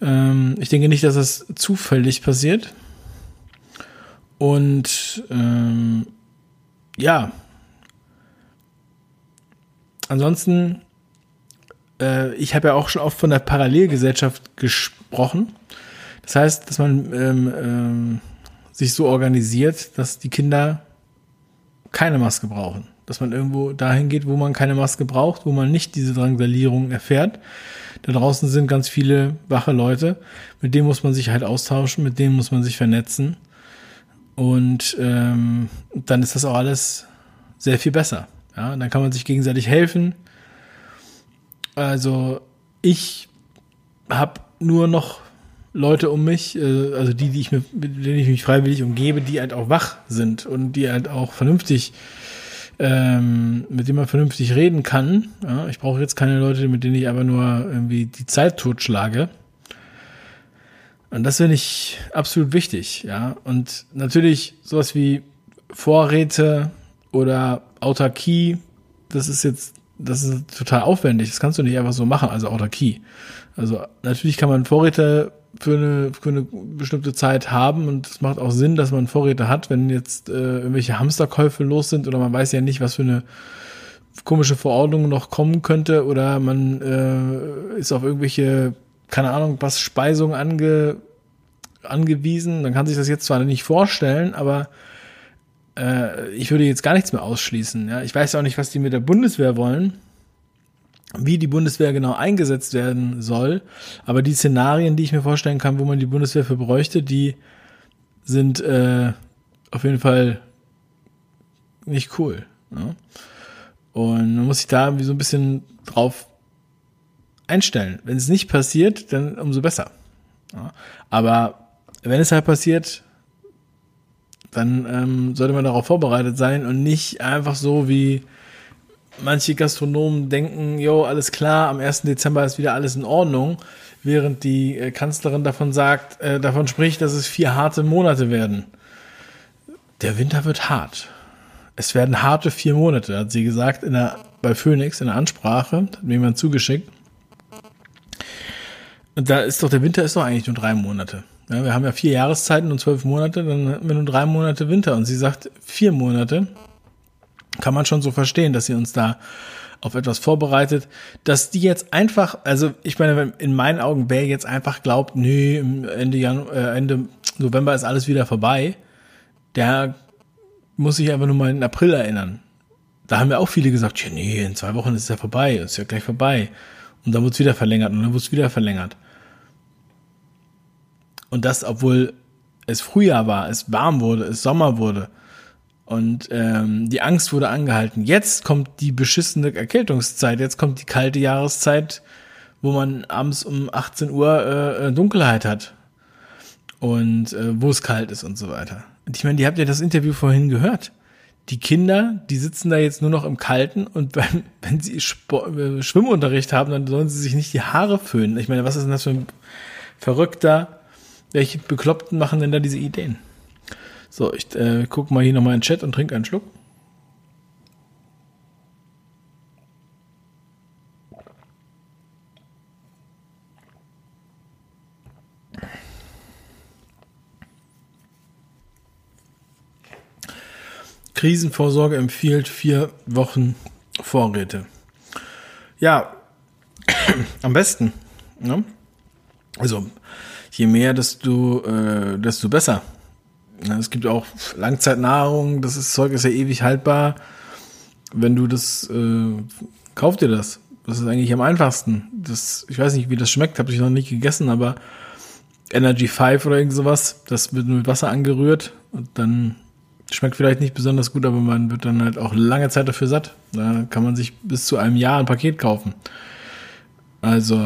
Ähm, ich denke nicht, dass das zufällig passiert. Und ähm, ja, ansonsten, äh, ich habe ja auch schon oft von der Parallelgesellschaft gesprochen. Das heißt, dass man ähm, ähm, sich so organisiert, dass die Kinder keine Maske brauchen. Dass man irgendwo dahin geht, wo man keine Maske braucht, wo man nicht diese Drangsalierung erfährt. Da draußen sind ganz viele wache Leute, mit denen muss man sich halt austauschen, mit denen muss man sich vernetzen. Und ähm, dann ist das auch alles sehr viel besser. Ja, dann kann man sich gegenseitig helfen. Also ich habe nur noch Leute um mich, äh, also die, die ich mir, mit denen ich mich freiwillig umgebe, die halt auch wach sind und die halt auch vernünftig, ähm, mit denen man vernünftig reden kann. Ja, ich brauche jetzt keine Leute, mit denen ich aber nur irgendwie die Zeit totschlage. Und das finde ich absolut wichtig, ja. Und natürlich sowas wie Vorräte oder Autarkie, das ist jetzt, das ist total aufwendig. Das kannst du nicht einfach so machen, also Autarkie. Also natürlich kann man Vorräte für eine, für eine bestimmte Zeit haben und es macht auch Sinn, dass man Vorräte hat, wenn jetzt äh, irgendwelche Hamsterkäufe los sind oder man weiß ja nicht, was für eine komische Verordnung noch kommen könnte oder man äh, ist auf irgendwelche keine Ahnung, was Speisung ange, angewiesen. Man kann sich das jetzt zwar nicht vorstellen, aber äh, ich würde jetzt gar nichts mehr ausschließen. Ja? Ich weiß auch nicht, was die mit der Bundeswehr wollen, wie die Bundeswehr genau eingesetzt werden soll. Aber die Szenarien, die ich mir vorstellen kann, wo man die Bundeswehr für bräuchte, die sind äh, auf jeden Fall nicht cool. Ja? Und man muss sich da irgendwie so ein bisschen drauf einstellen. Wenn es nicht passiert, dann umso besser. Ja, aber wenn es halt passiert, dann ähm, sollte man darauf vorbereitet sein und nicht einfach so wie manche Gastronomen denken, jo, alles klar, am 1. Dezember ist wieder alles in Ordnung, während die äh, Kanzlerin davon sagt, äh, davon spricht, dass es vier harte Monate werden. Der Winter wird hart. Es werden harte vier Monate, hat sie gesagt in der, bei Phoenix in der Ansprache, hat mir jemand zugeschickt. Und da ist doch, der Winter ist doch eigentlich nur drei Monate. Ja, wir haben ja vier Jahreszeiten und zwölf Monate, dann haben wir nur drei Monate Winter. Und sie sagt, vier Monate kann man schon so verstehen, dass sie uns da auf etwas vorbereitet, dass die jetzt einfach, also ich meine, in meinen Augen, wer jetzt einfach glaubt, nee, Ende, Januar, äh, Ende November ist alles wieder vorbei, der muss sich einfach nur mal in April erinnern. Da haben ja auch viele gesagt, ja nee, in zwei Wochen ist es ja vorbei, ist ja gleich vorbei. Und dann wird es wieder verlängert und dann wird es wieder verlängert. Und das, obwohl es Frühjahr war, es warm wurde, es Sommer wurde und ähm, die Angst wurde angehalten. Jetzt kommt die beschissene Erkältungszeit, jetzt kommt die kalte Jahreszeit, wo man abends um 18 Uhr äh, äh, Dunkelheit hat und äh, wo es kalt ist und so weiter. Und ich meine, die habt ja das Interview vorhin gehört die Kinder, die sitzen da jetzt nur noch im Kalten und wenn, wenn sie Sport, äh, Schwimmunterricht haben, dann sollen sie sich nicht die Haare föhnen. Ich meine, was ist denn das für ein verrückter, welche Bekloppten machen denn da diese Ideen? So, ich äh, gucke mal hier nochmal in den Chat und trinke einen Schluck. Krisenvorsorge empfiehlt vier Wochen Vorräte. Ja, am besten. Ne? Also je mehr, desto, äh, desto besser. Ja, es gibt auch Langzeitnahrung, das ist, Zeug ist ja ewig haltbar. Wenn du das, äh, kauf dir das. Das ist eigentlich am einfachsten. Das, ich weiß nicht, wie das schmeckt, habe ich noch nicht gegessen, aber Energy 5 oder irgend sowas, das wird mit Wasser angerührt und dann schmeckt vielleicht nicht besonders gut, aber man wird dann halt auch lange Zeit dafür satt. Da kann man sich bis zu einem Jahr ein Paket kaufen. Also,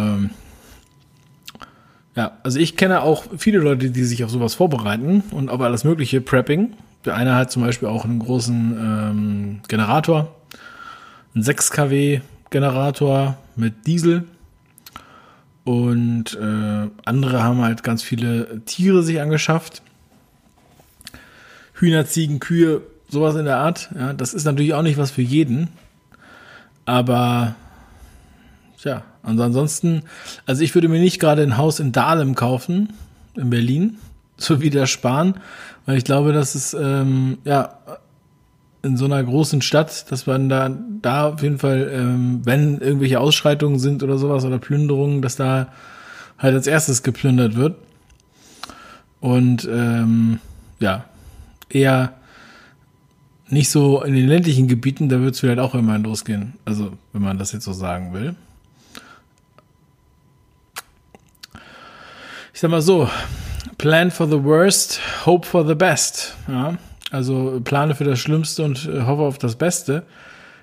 ja, also ich kenne auch viele Leute, die sich auf sowas vorbereiten und auf alles mögliche Prepping. Der eine hat zum Beispiel auch einen großen ähm, Generator, einen 6 kW Generator mit Diesel. Und äh, andere haben halt ganz viele Tiere sich angeschafft. Hühner, Ziegen, Kühe, sowas in der Art. Ja, das ist natürlich auch nicht was für jeden. Aber ja, und ansonsten, also ich würde mir nicht gerade ein Haus in Dahlem kaufen, in Berlin, so wie der Spahn, weil ich glaube, dass es ähm, ja in so einer großen Stadt, dass man da, da auf jeden Fall, ähm, wenn irgendwelche Ausschreitungen sind oder sowas oder Plünderungen, dass da halt als erstes geplündert wird. Und ähm, ja, eher nicht so in den ländlichen Gebieten, da wird es vielleicht auch immer losgehen. Also, wenn man das jetzt so sagen will. Ich sag mal so, plan for the worst, hope for the best. Ja, also plane für das Schlimmste und äh, hoffe auf das Beste.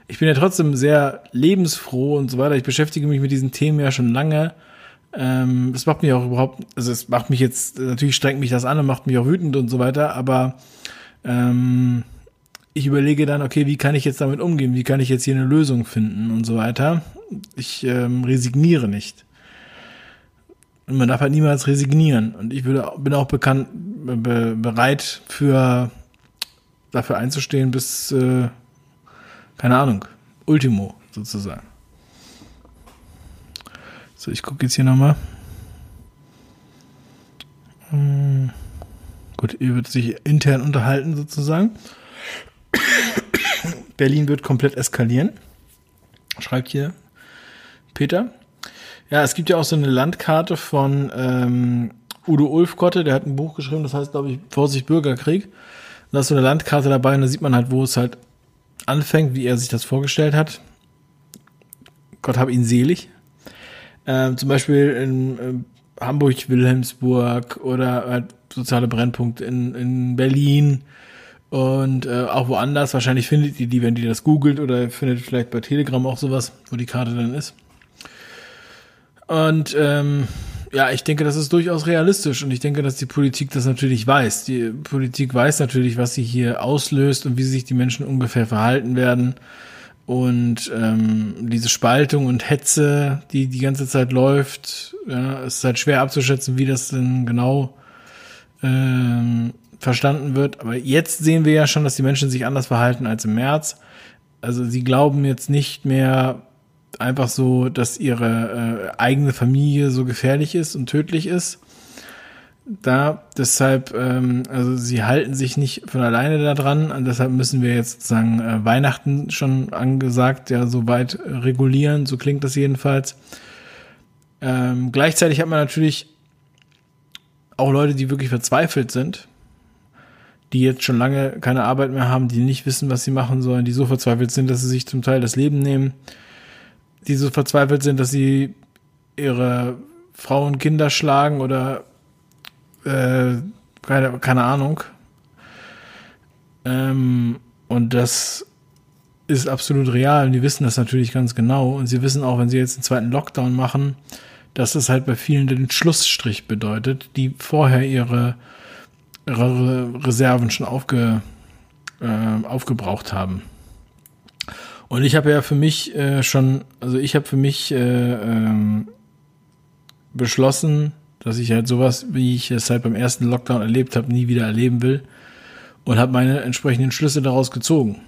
Ich bin ja trotzdem sehr lebensfroh und so weiter. Ich beschäftige mich mit diesen Themen ja schon lange. Ähm, macht mich auch überhaupt, also es macht mich jetzt, natürlich strengt mich das an und macht mich auch wütend und so weiter, aber ähm, ich überlege dann, okay, wie kann ich jetzt damit umgehen? Wie kann ich jetzt hier eine Lösung finden und so weiter? Ich ähm, resigniere nicht. Und man darf halt niemals resignieren. Und ich würde, bin auch bekannt, be, bereit für dafür einzustehen bis, äh, keine Ahnung, Ultimo sozusagen. So, ich gucke jetzt hier nochmal. Hm. Gut, ihr wird sich intern unterhalten sozusagen. Berlin wird komplett eskalieren. Schreibt hier Peter. Ja, es gibt ja auch so eine Landkarte von ähm, Udo Ulfkotte, der hat ein Buch geschrieben, das heißt, glaube ich, Vorsicht Bürgerkrieg. Da ist so eine Landkarte dabei und da sieht man halt, wo es halt anfängt, wie er sich das vorgestellt hat. Gott hab ihn selig. Ähm, zum Beispiel in äh, Hamburg, Wilhelmsburg oder halt soziale Brennpunkte in, in Berlin und äh, auch woanders. Wahrscheinlich findet ihr die, wenn ihr das googelt oder findet vielleicht bei Telegram auch sowas, wo die Karte dann ist. Und ähm, ja, ich denke, das ist durchaus realistisch und ich denke, dass die Politik das natürlich weiß. Die Politik weiß natürlich, was sie hier auslöst und wie sich die Menschen ungefähr verhalten werden. Und ähm, diese Spaltung und Hetze, die die ganze Zeit läuft, ja, ist halt schwer abzuschätzen, wie das denn genau ähm, verstanden wird. Aber jetzt sehen wir ja schon, dass die Menschen sich anders verhalten als im März. Also sie glauben jetzt nicht mehr einfach so, dass ihre äh, eigene Familie so gefährlich ist und tödlich ist. Da deshalb, ähm, also sie halten sich nicht von alleine daran und deshalb müssen wir jetzt sozusagen äh, Weihnachten schon angesagt, ja, so weit regulieren, so klingt das jedenfalls. Ähm, gleichzeitig hat man natürlich auch Leute, die wirklich verzweifelt sind, die jetzt schon lange keine Arbeit mehr haben, die nicht wissen, was sie machen sollen, die so verzweifelt sind, dass sie sich zum Teil das Leben nehmen die so verzweifelt sind, dass sie ihre Frauen, Kinder schlagen oder äh, keine, keine Ahnung. Ähm, und das ist absolut real. Und die wissen das natürlich ganz genau. Und sie wissen auch, wenn sie jetzt einen zweiten Lockdown machen, dass das halt bei vielen den Schlussstrich bedeutet, die vorher ihre, ihre Reserven schon aufge, äh, aufgebraucht haben. Und ich habe ja für mich äh, schon, also ich habe für mich äh, ähm, beschlossen, dass ich halt sowas, wie ich es halt beim ersten Lockdown erlebt habe, nie wieder erleben will und habe meine entsprechenden Schlüsse daraus gezogen.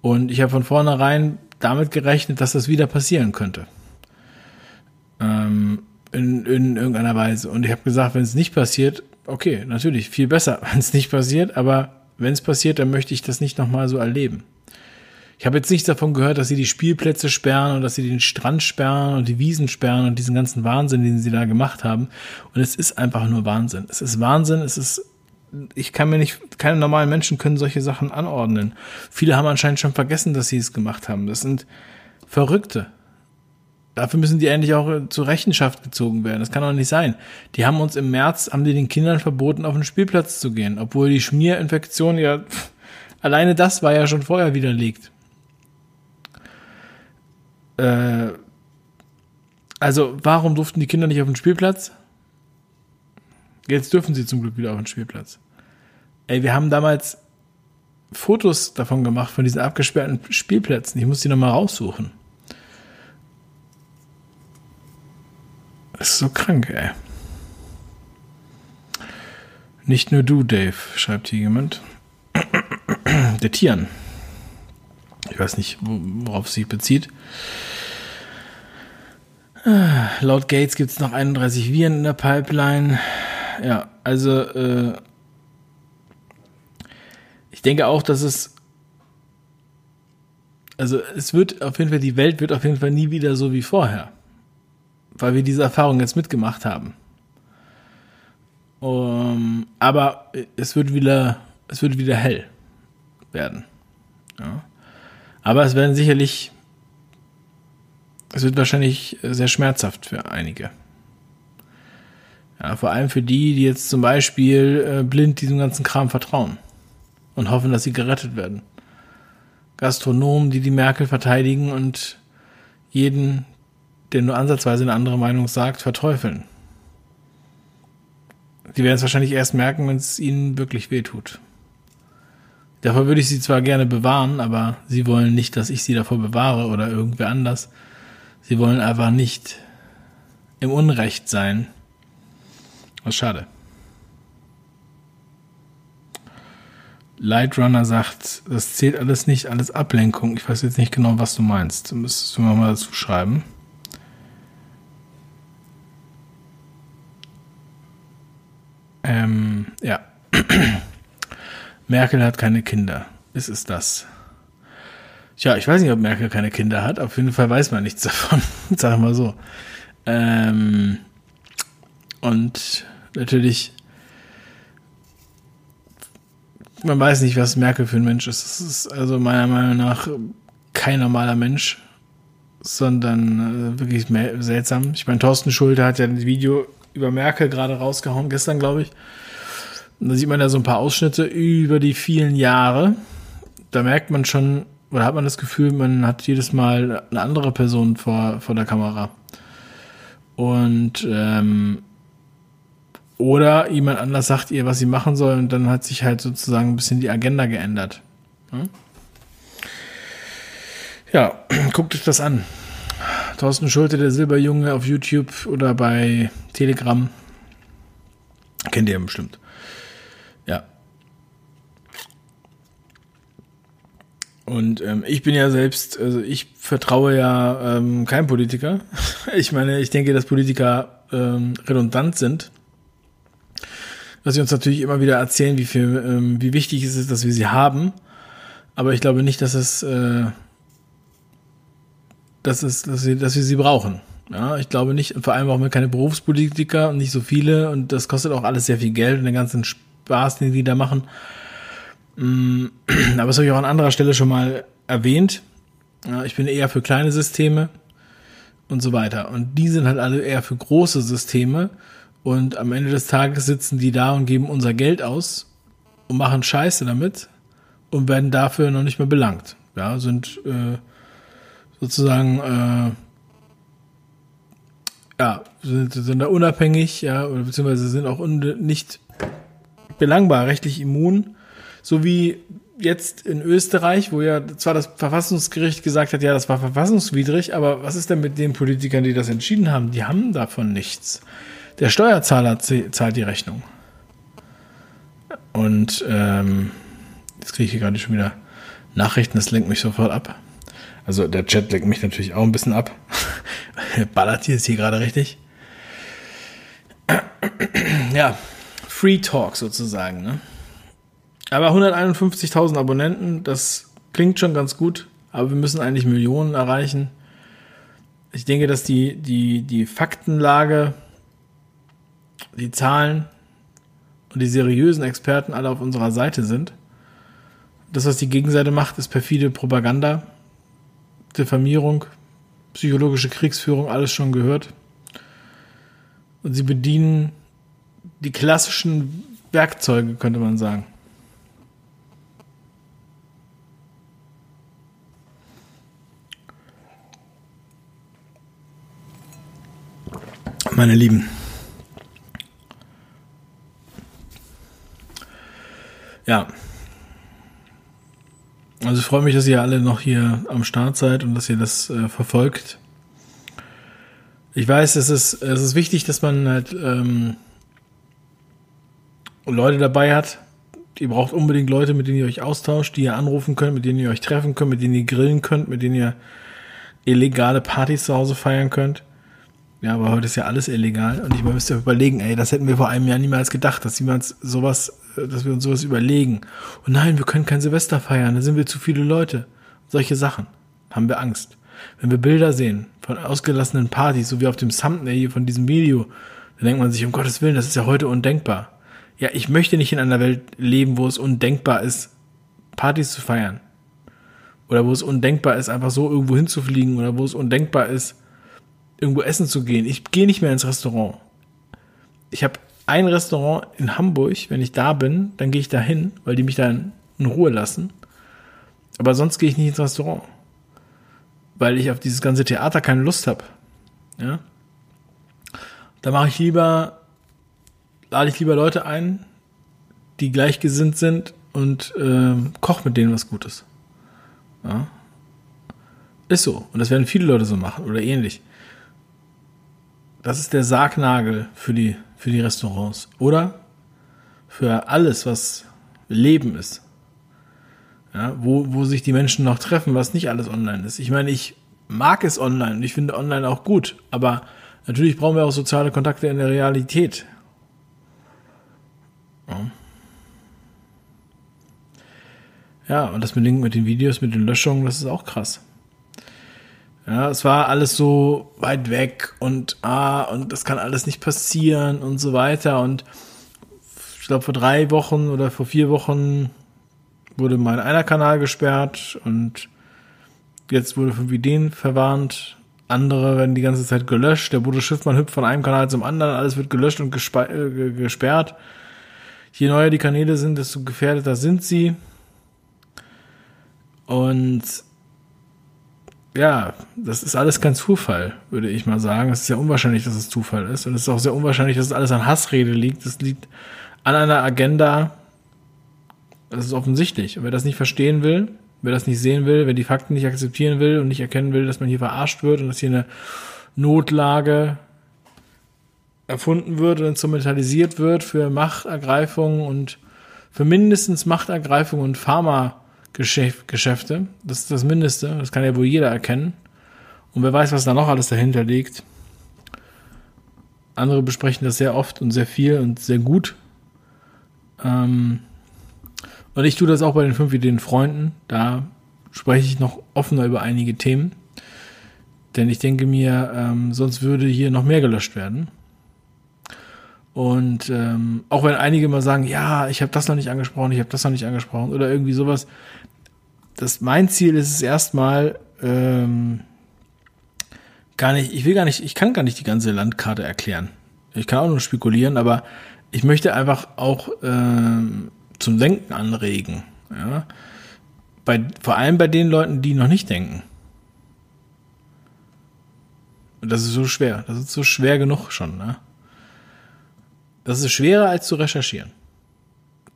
Und ich habe von vornherein damit gerechnet, dass das wieder passieren könnte. Ähm, in, in irgendeiner Weise. Und ich habe gesagt, wenn es nicht passiert, okay, natürlich, viel besser, wenn es nicht passiert, aber wenn es passiert, dann möchte ich das nicht nochmal so erleben. Ich habe jetzt nichts davon gehört, dass sie die Spielplätze sperren und dass sie den Strand sperren und die Wiesen sperren und diesen ganzen Wahnsinn, den sie da gemacht haben. Und es ist einfach nur Wahnsinn. Es ist Wahnsinn, es ist ich kann mir nicht, keine normalen Menschen können solche Sachen anordnen. Viele haben anscheinend schon vergessen, dass sie es gemacht haben. Das sind Verrückte. Dafür müssen die endlich auch zur Rechenschaft gezogen werden. Das kann doch nicht sein. Die haben uns im März, haben die den Kindern verboten, auf den Spielplatz zu gehen, obwohl die Schmierinfektion ja, pff, alleine das war ja schon vorher widerlegt. Äh, also, warum durften die Kinder nicht auf den Spielplatz? Jetzt dürfen sie zum Glück wieder auf den Spielplatz. Ey, wir haben damals Fotos davon gemacht, von diesen abgesperrten Spielplätzen. Ich muss die nochmal raussuchen. Das ist so krank, ey. Nicht nur du, Dave, schreibt hier jemand. Der Tieren. Ich weiß nicht, worauf es sich bezieht. Ah, laut Gates gibt es noch 31 Viren in der Pipeline ja. Also, äh, ich denke auch, dass es, also es wird auf jeden Fall, die Welt wird auf jeden Fall nie wieder so wie vorher. Weil wir diese Erfahrung jetzt mitgemacht haben. Um, aber es wird wieder, es wird wieder hell werden. Ja. Aber es werden sicherlich, es wird wahrscheinlich sehr schmerzhaft für einige. Ja, vor allem für die, die jetzt zum Beispiel äh, blind diesem ganzen Kram vertrauen und hoffen, dass sie gerettet werden. Gastronomen, die die Merkel verteidigen und jeden, der nur ansatzweise eine andere Meinung sagt, verteufeln. Die werden es wahrscheinlich erst merken, wenn es ihnen wirklich wehtut. Davor würde ich sie zwar gerne bewahren, aber sie wollen nicht, dass ich sie davor bewahre oder irgendwer anders. Sie wollen einfach nicht im Unrecht sein was schade. Lightrunner sagt, das zählt alles nicht, alles Ablenkung. Ich weiß jetzt nicht genau, was du meinst. Du müsstest du mir mal dazu schreiben. Ähm, ja. Merkel hat keine Kinder. Ist es das? Tja, ich weiß nicht, ob Merkel keine Kinder hat. Auf jeden Fall weiß man nichts davon. Sagen wir mal so. Ähm, und natürlich, man weiß nicht, was Merkel für ein Mensch ist. Das ist also meiner Meinung nach kein normaler Mensch, sondern äh, wirklich seltsam. Ich meine, Thorsten Schulte hat ja ein Video über Merkel gerade rausgehauen, gestern glaube ich. Und da sieht man ja so ein paar Ausschnitte über die vielen Jahre. Da merkt man schon, oder hat man das Gefühl, man hat jedes Mal eine andere Person vor, vor der Kamera. Und ähm, oder jemand anders sagt ihr, was sie machen soll und dann hat sich halt sozusagen ein bisschen die Agenda geändert. Ja, guckt euch das an. Thorsten Schulte, der Silberjunge auf YouTube oder bei Telegram. Kennt ihr bestimmt. Ja. Und ähm, ich bin ja selbst, also ich vertraue ja ähm, keinem Politiker. Ich meine, ich denke, dass Politiker ähm, redundant sind dass sie uns natürlich immer wieder erzählen, wie viel, ähm, wie wichtig es ist, dass wir sie haben. Aber ich glaube nicht, dass es, äh, dass es, dass wir, dass wir sie brauchen. Ja, ich glaube nicht, vor allem brauchen wir keine Berufspolitiker und nicht so viele und das kostet auch alles sehr viel Geld und den ganzen Spaß, den die da machen. Mm, aber das habe ich auch an anderer Stelle schon mal erwähnt. Ich bin eher für kleine Systeme und so weiter. Und die sind halt alle eher für große Systeme und am Ende des Tages sitzen die da und geben unser Geld aus und machen Scheiße damit und werden dafür noch nicht mehr belangt. Ja, sind äh, sozusagen äh, ja, sind, sind da unabhängig, ja, oder beziehungsweise sind auch nicht belangbar, rechtlich immun, so wie jetzt in Österreich, wo ja zwar das Verfassungsgericht gesagt hat, ja, das war verfassungswidrig, aber was ist denn mit den Politikern, die das entschieden haben? Die haben davon nichts. Der Steuerzahler zahlt die Rechnung. Und ähm, jetzt kriege ich hier gerade schon wieder Nachrichten, das lenkt mich sofort ab. Also der Chat lenkt mich natürlich auch ein bisschen ab. Ballert hier ist hier gerade richtig. ja, Free Talk sozusagen. Ne? Aber 151.000 Abonnenten, das klingt schon ganz gut, aber wir müssen eigentlich Millionen erreichen. Ich denke, dass die, die, die Faktenlage, die Zahlen und die seriösen Experten alle auf unserer Seite sind. Das, was die Gegenseite macht, ist perfide Propaganda, Diffamierung, psychologische Kriegsführung, alles schon gehört. Und sie bedienen die klassischen Werkzeuge, könnte man sagen. Meine Lieben. Ja. Also ich freue mich, dass ihr alle noch hier am Start seid und dass ihr das äh, verfolgt. Ich weiß, es ist, es ist wichtig, dass man halt ähm, Leute dabei hat. Ihr braucht unbedingt Leute, mit denen ihr euch austauscht, die ihr anrufen könnt, mit denen ihr euch treffen könnt, mit denen ihr grillen könnt, mit denen ihr illegale Partys zu Hause feiern könnt. Ja, aber heute ist ja alles illegal und ich müsste überlegen, ey, das hätten wir vor einem Jahr niemals gedacht, dass uns sowas, äh, dass wir uns sowas überlegen. Und nein, wir können kein Silvester feiern, da sind wir zu viele Leute. Solche Sachen haben wir Angst. Wenn wir Bilder sehen von ausgelassenen Partys, so wie auf dem Thumbnail hier von diesem Video, dann denkt man sich, um Gottes Willen, das ist ja heute undenkbar. Ja, ich möchte nicht in einer Welt leben, wo es undenkbar ist, Partys zu feiern. Oder wo es undenkbar ist, einfach so irgendwo hinzufliegen. Oder wo es undenkbar ist, irgendwo essen zu gehen. Ich gehe nicht mehr ins Restaurant. Ich habe ein Restaurant in Hamburg, wenn ich da bin, dann gehe ich da hin, weil die mich dann in Ruhe lassen. Aber sonst gehe ich nicht ins Restaurant. Weil ich auf dieses ganze Theater keine Lust habe. Ja? Da mache ich lieber, lade ich lieber Leute ein, die gleichgesinnt sind und äh, koch mit denen was Gutes. Ja? Ist so. Und das werden viele Leute so machen oder ähnlich. Das ist der Sargnagel für die, für die Restaurants. Oder für alles, was Leben ist. Ja, wo, wo sich die Menschen noch treffen, was nicht alles online ist. Ich meine, ich mag es online und ich finde online auch gut, aber natürlich brauchen wir auch soziale Kontakte in der Realität. Ja, und das mit den, mit den Videos, mit den Löschungen, das ist auch krass. Ja, es war alles so weit weg und ah, und das kann alles nicht passieren und so weiter. Und ich glaube, vor drei Wochen oder vor vier Wochen wurde mein einer Kanal gesperrt und jetzt wurde von Ideen verwarnt. Andere werden die ganze Zeit gelöscht. Der Bodo Schiffmann hüpft von einem Kanal zum anderen. Alles wird gelöscht und äh, gesperrt. Je neuer die Kanäle sind, desto gefährdeter sind sie. Und ja, das ist alles kein Zufall, würde ich mal sagen. Es ist ja unwahrscheinlich, dass es Zufall ist. Und es ist auch sehr unwahrscheinlich, dass es alles an Hassrede liegt. Es liegt an einer Agenda. Das ist offensichtlich. Und wer das nicht verstehen will, wer das nicht sehen will, wer die Fakten nicht akzeptieren will und nicht erkennen will, dass man hier verarscht wird und dass hier eine Notlage erfunden wird und instrumentalisiert wird für Machtergreifung und für mindestens Machtergreifung und Pharma Geschäfte. Das ist das Mindeste. Das kann ja wohl jeder erkennen. Und wer weiß, was da noch alles dahinter liegt. Andere besprechen das sehr oft und sehr viel und sehr gut. Ähm und ich tue das auch bei den fünf Ideen Freunden. Da spreche ich noch offener über einige Themen. Denn ich denke mir, ähm, sonst würde hier noch mehr gelöscht werden. Und ähm, auch wenn einige mal sagen, ja, ich habe das noch nicht angesprochen, ich habe das noch nicht angesprochen oder irgendwie sowas, das mein Ziel ist es erstmal ähm, gar nicht, ich will gar nicht, ich kann gar nicht die ganze Landkarte erklären. Ich kann auch nur spekulieren, aber ich möchte einfach auch ähm, zum Denken anregen. Ja? Bei, vor allem bei den Leuten, die noch nicht denken. Und das ist so schwer. Das ist so schwer genug schon. Ne? Das ist schwerer als zu recherchieren.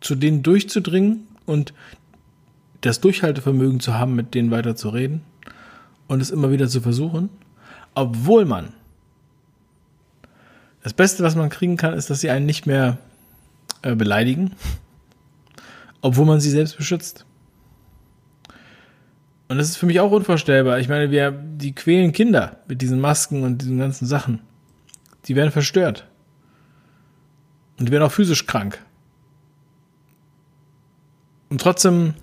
Zu denen durchzudringen und das Durchhaltevermögen zu haben, mit denen weiter zu reden und es immer wieder zu versuchen, obwohl man das Beste, was man kriegen kann, ist, dass sie einen nicht mehr äh, beleidigen, obwohl man sie selbst beschützt. Und das ist für mich auch unvorstellbar. Ich meine, wir, die quälen Kinder mit diesen Masken und diesen ganzen Sachen. Die werden verstört. Und die werden auch physisch krank. Und trotzdem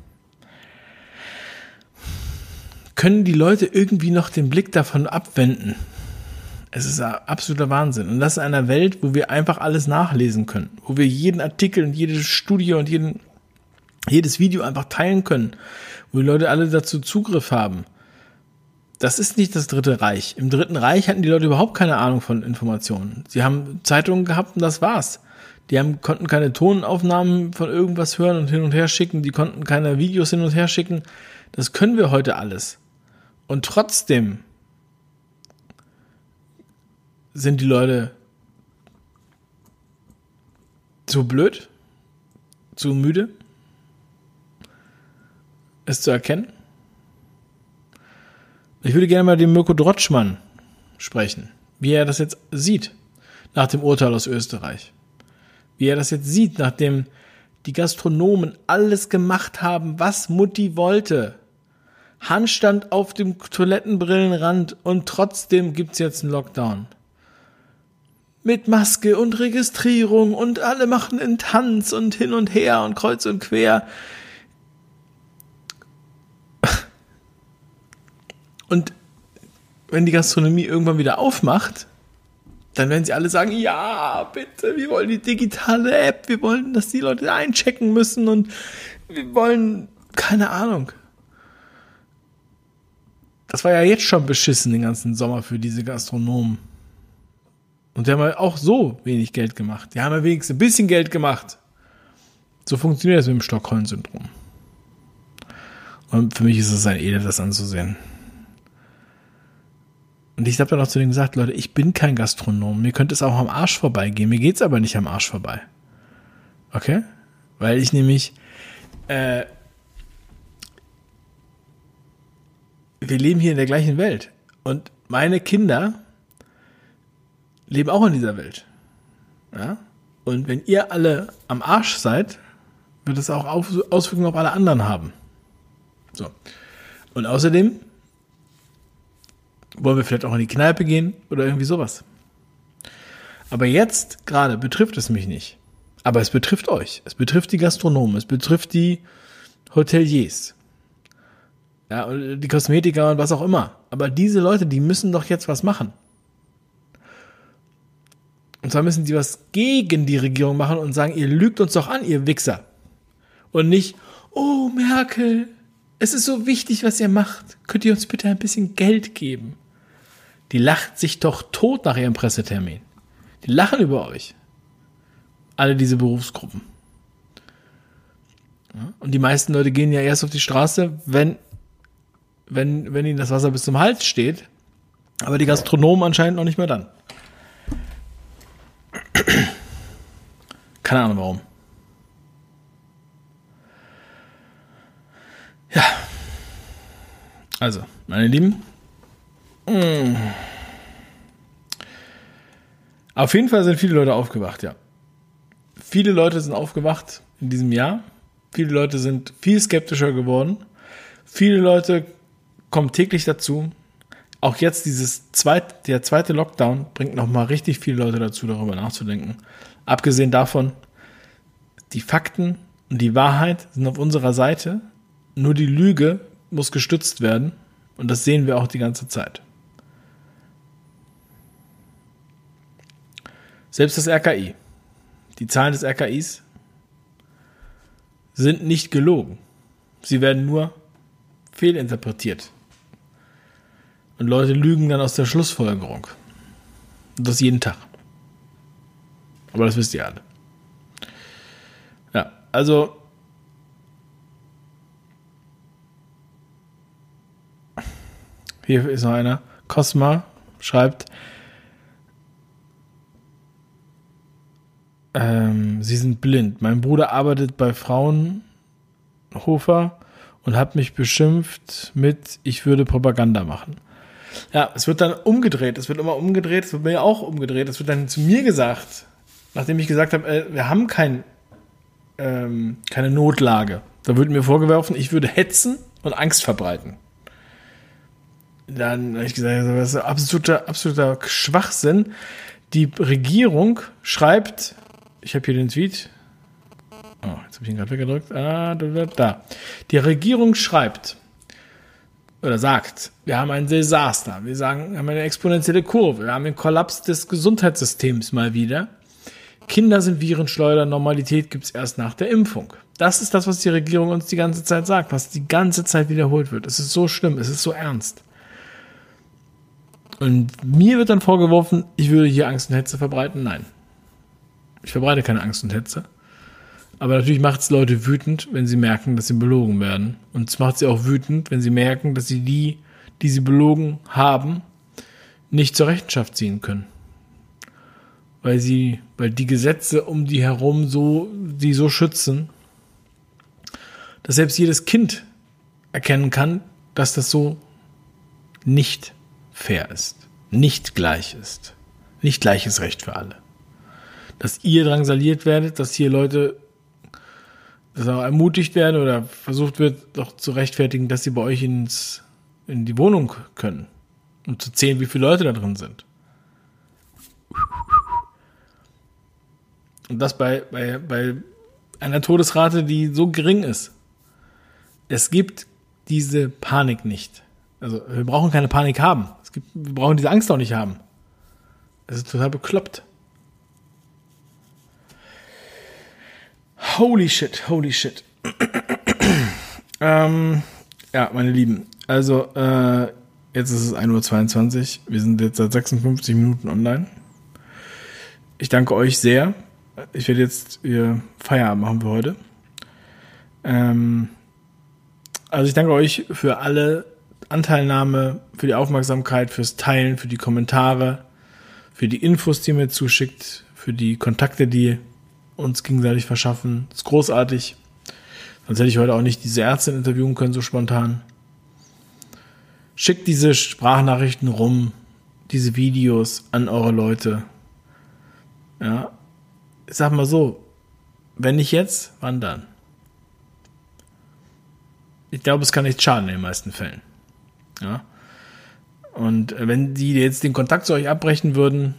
können die Leute irgendwie noch den Blick davon abwenden. Es ist absoluter Wahnsinn. Und das in einer Welt, wo wir einfach alles nachlesen können, wo wir jeden Artikel und jede Studie und jeden, jedes Video einfach teilen können, wo die Leute alle dazu Zugriff haben. Das ist nicht das Dritte Reich. Im Dritten Reich hatten die Leute überhaupt keine Ahnung von Informationen. Sie haben Zeitungen gehabt und das war's. Die haben, konnten keine Tonaufnahmen von irgendwas hören und hin und her schicken. Die konnten keine Videos hin und her schicken. Das können wir heute alles. Und trotzdem sind die Leute zu blöd, zu müde, es zu erkennen. Ich würde gerne mal den Mirko Drotschmann sprechen, wie er das jetzt sieht nach dem Urteil aus Österreich. Wie er das jetzt sieht, nachdem die Gastronomen alles gemacht haben, was Mutti wollte. Handstand auf dem Toilettenbrillenrand und trotzdem gibt's jetzt einen Lockdown mit Maske und Registrierung und alle machen einen Tanz und hin und her und kreuz und quer. Und wenn die Gastronomie irgendwann wieder aufmacht, dann werden sie alle sagen, ja, bitte, wir wollen die digitale App, wir wollen, dass die Leute einchecken müssen und wir wollen, keine Ahnung. Das war ja jetzt schon beschissen den ganzen Sommer für diese Gastronomen. Und die haben ja auch so wenig Geld gemacht. Die haben ja wenigstens ein bisschen Geld gemacht. So funktioniert das mit dem Stockholm-Syndrom. Und für mich ist es ein Elend, das anzusehen. Und ich habe dann auch zu denen gesagt, Leute, ich bin kein Gastronom. Mir könnte es auch am Arsch vorbeigehen. Mir geht's aber nicht am Arsch vorbei. Okay? Weil ich nämlich, äh, wir leben hier in der gleichen Welt. Und meine Kinder leben auch in dieser Welt. Ja? Und wenn ihr alle am Arsch seid, wird es auch Auswirkungen auf alle anderen haben. So. Und außerdem wollen wir vielleicht auch in die Kneipe gehen oder irgendwie sowas. Aber jetzt gerade betrifft es mich nicht. Aber es betrifft euch. Es betrifft die Gastronomen. Es betrifft die Hoteliers. Ja, die Kosmetiker und was auch immer. Aber diese Leute, die müssen doch jetzt was machen. Und zwar müssen sie was gegen die Regierung machen und sagen, ihr lügt uns doch an, ihr Wichser. Und nicht, oh Merkel, es ist so wichtig, was ihr macht. Könnt ihr uns bitte ein bisschen Geld geben? Die lacht sich doch tot nach ihrem Pressetermin. Die lachen über euch. Alle diese Berufsgruppen. Und die meisten Leute gehen ja erst auf die Straße, wenn, wenn, wenn ihnen das Wasser bis zum Hals steht. Aber die Gastronomen anscheinend noch nicht mehr dann. Keine Ahnung warum. Ja. Also, meine Lieben. Auf jeden Fall sind viele Leute aufgewacht, ja. Viele Leute sind aufgewacht in diesem Jahr. Viele Leute sind viel skeptischer geworden. Viele Leute kommen täglich dazu, auch jetzt dieses zweite, der zweite Lockdown bringt nochmal richtig viele Leute dazu, darüber nachzudenken. Abgesehen davon, die Fakten und die Wahrheit sind auf unserer Seite. Nur die Lüge muss gestützt werden. Und das sehen wir auch die ganze Zeit. Selbst das RKI, die Zahlen des RKIs sind nicht gelogen. Sie werden nur fehlinterpretiert. Und Leute lügen dann aus der Schlussfolgerung. Und das jeden Tag. Aber das wisst ihr alle. Ja, also. Hier ist noch einer. Cosma schreibt, ähm, sie sind blind. Mein Bruder arbeitet bei Fraunhofer und hat mich beschimpft mit, ich würde Propaganda machen. Ja, es wird dann umgedreht. Es wird immer umgedreht. Es wird mir auch umgedreht. Es wird dann zu mir gesagt, nachdem ich gesagt habe, äh, wir haben kein, ähm, keine Notlage. Da wird mir vorgeworfen, ich würde hetzen und Angst verbreiten. Dann habe ich gesagt, das ist absoluter, absoluter Schwachsinn. Die Regierung schreibt, ich habe hier den Tweet, Oh, jetzt habe ich ihn gerade weggedrückt. Ah, da, da, da. Die Regierung schreibt oder sagt, wir haben ein Desaster. Wir sagen, wir haben eine exponentielle Kurve. Wir haben den Kollaps des Gesundheitssystems mal wieder. Kinder sind Virenschleuder. Normalität gibt's erst nach der Impfung. Das ist das, was die Regierung uns die ganze Zeit sagt, was die ganze Zeit wiederholt wird. Es ist so schlimm, es ist so ernst. Und mir wird dann vorgeworfen, ich würde hier Angst und Hetze verbreiten. Nein. Ich verbreite keine Angst und Hetze. Aber natürlich macht es Leute wütend, wenn sie merken, dass sie belogen werden. Und es macht sie auch wütend, wenn sie merken, dass sie die, die sie belogen haben, nicht zur Rechenschaft ziehen können. Weil sie, weil die Gesetze um die herum so, die so schützen, dass selbst jedes Kind erkennen kann, dass das so nicht fair ist, nicht gleich ist, nicht gleiches Recht für alle. Dass ihr drangsaliert werdet, dass hier Leute dass auch ermutigt werden oder versucht wird, doch zu rechtfertigen, dass sie bei euch ins, in die Wohnung können, um zu zählen, wie viele Leute da drin sind. Und das bei, bei, bei einer Todesrate, die so gering ist. Es gibt diese Panik nicht. Also wir brauchen keine Panik haben. Es gibt, wir brauchen diese Angst auch nicht haben. Es ist total bekloppt. Holy shit, holy shit. ähm, ja, meine Lieben, also äh, jetzt ist es 1.22 Uhr. Wir sind jetzt seit 56 Minuten online. Ich danke euch sehr. Ich werde jetzt ihr Feierabend machen für heute. Ähm, also ich danke euch für alle Anteilnahme, für die Aufmerksamkeit, fürs Teilen, für die Kommentare, für die Infos, die ihr mir zuschickt, für die Kontakte, die uns gegenseitig verschaffen. Das ist großartig. Sonst hätte ich heute auch nicht diese Ärztin interviewen können, so spontan. Schickt diese Sprachnachrichten rum, diese Videos an eure Leute. Ja. Ich sag mal so, wenn nicht jetzt, wann dann? Ich glaube, es kann nicht schaden in den meisten Fällen. Ja. Und wenn die jetzt den Kontakt zu euch abbrechen würden,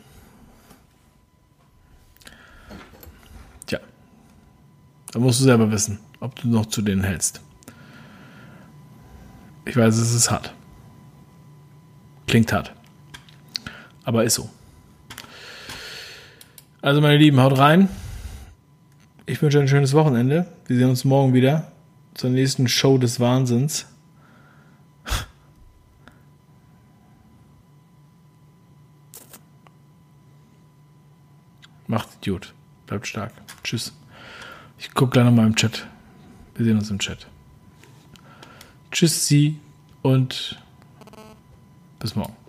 Da musst du selber wissen, ob du noch zu denen hältst. Ich weiß, es ist hart. Klingt hart. Aber ist so. Also, meine Lieben, haut rein. Ich wünsche ein schönes Wochenende. Wir sehen uns morgen wieder zur nächsten Show des Wahnsinns. Macht Idiot. Bleibt stark. Tschüss. Ich gucke gleich nochmal im Chat. Wir sehen uns im Chat. Tschüss, Sie und bis morgen.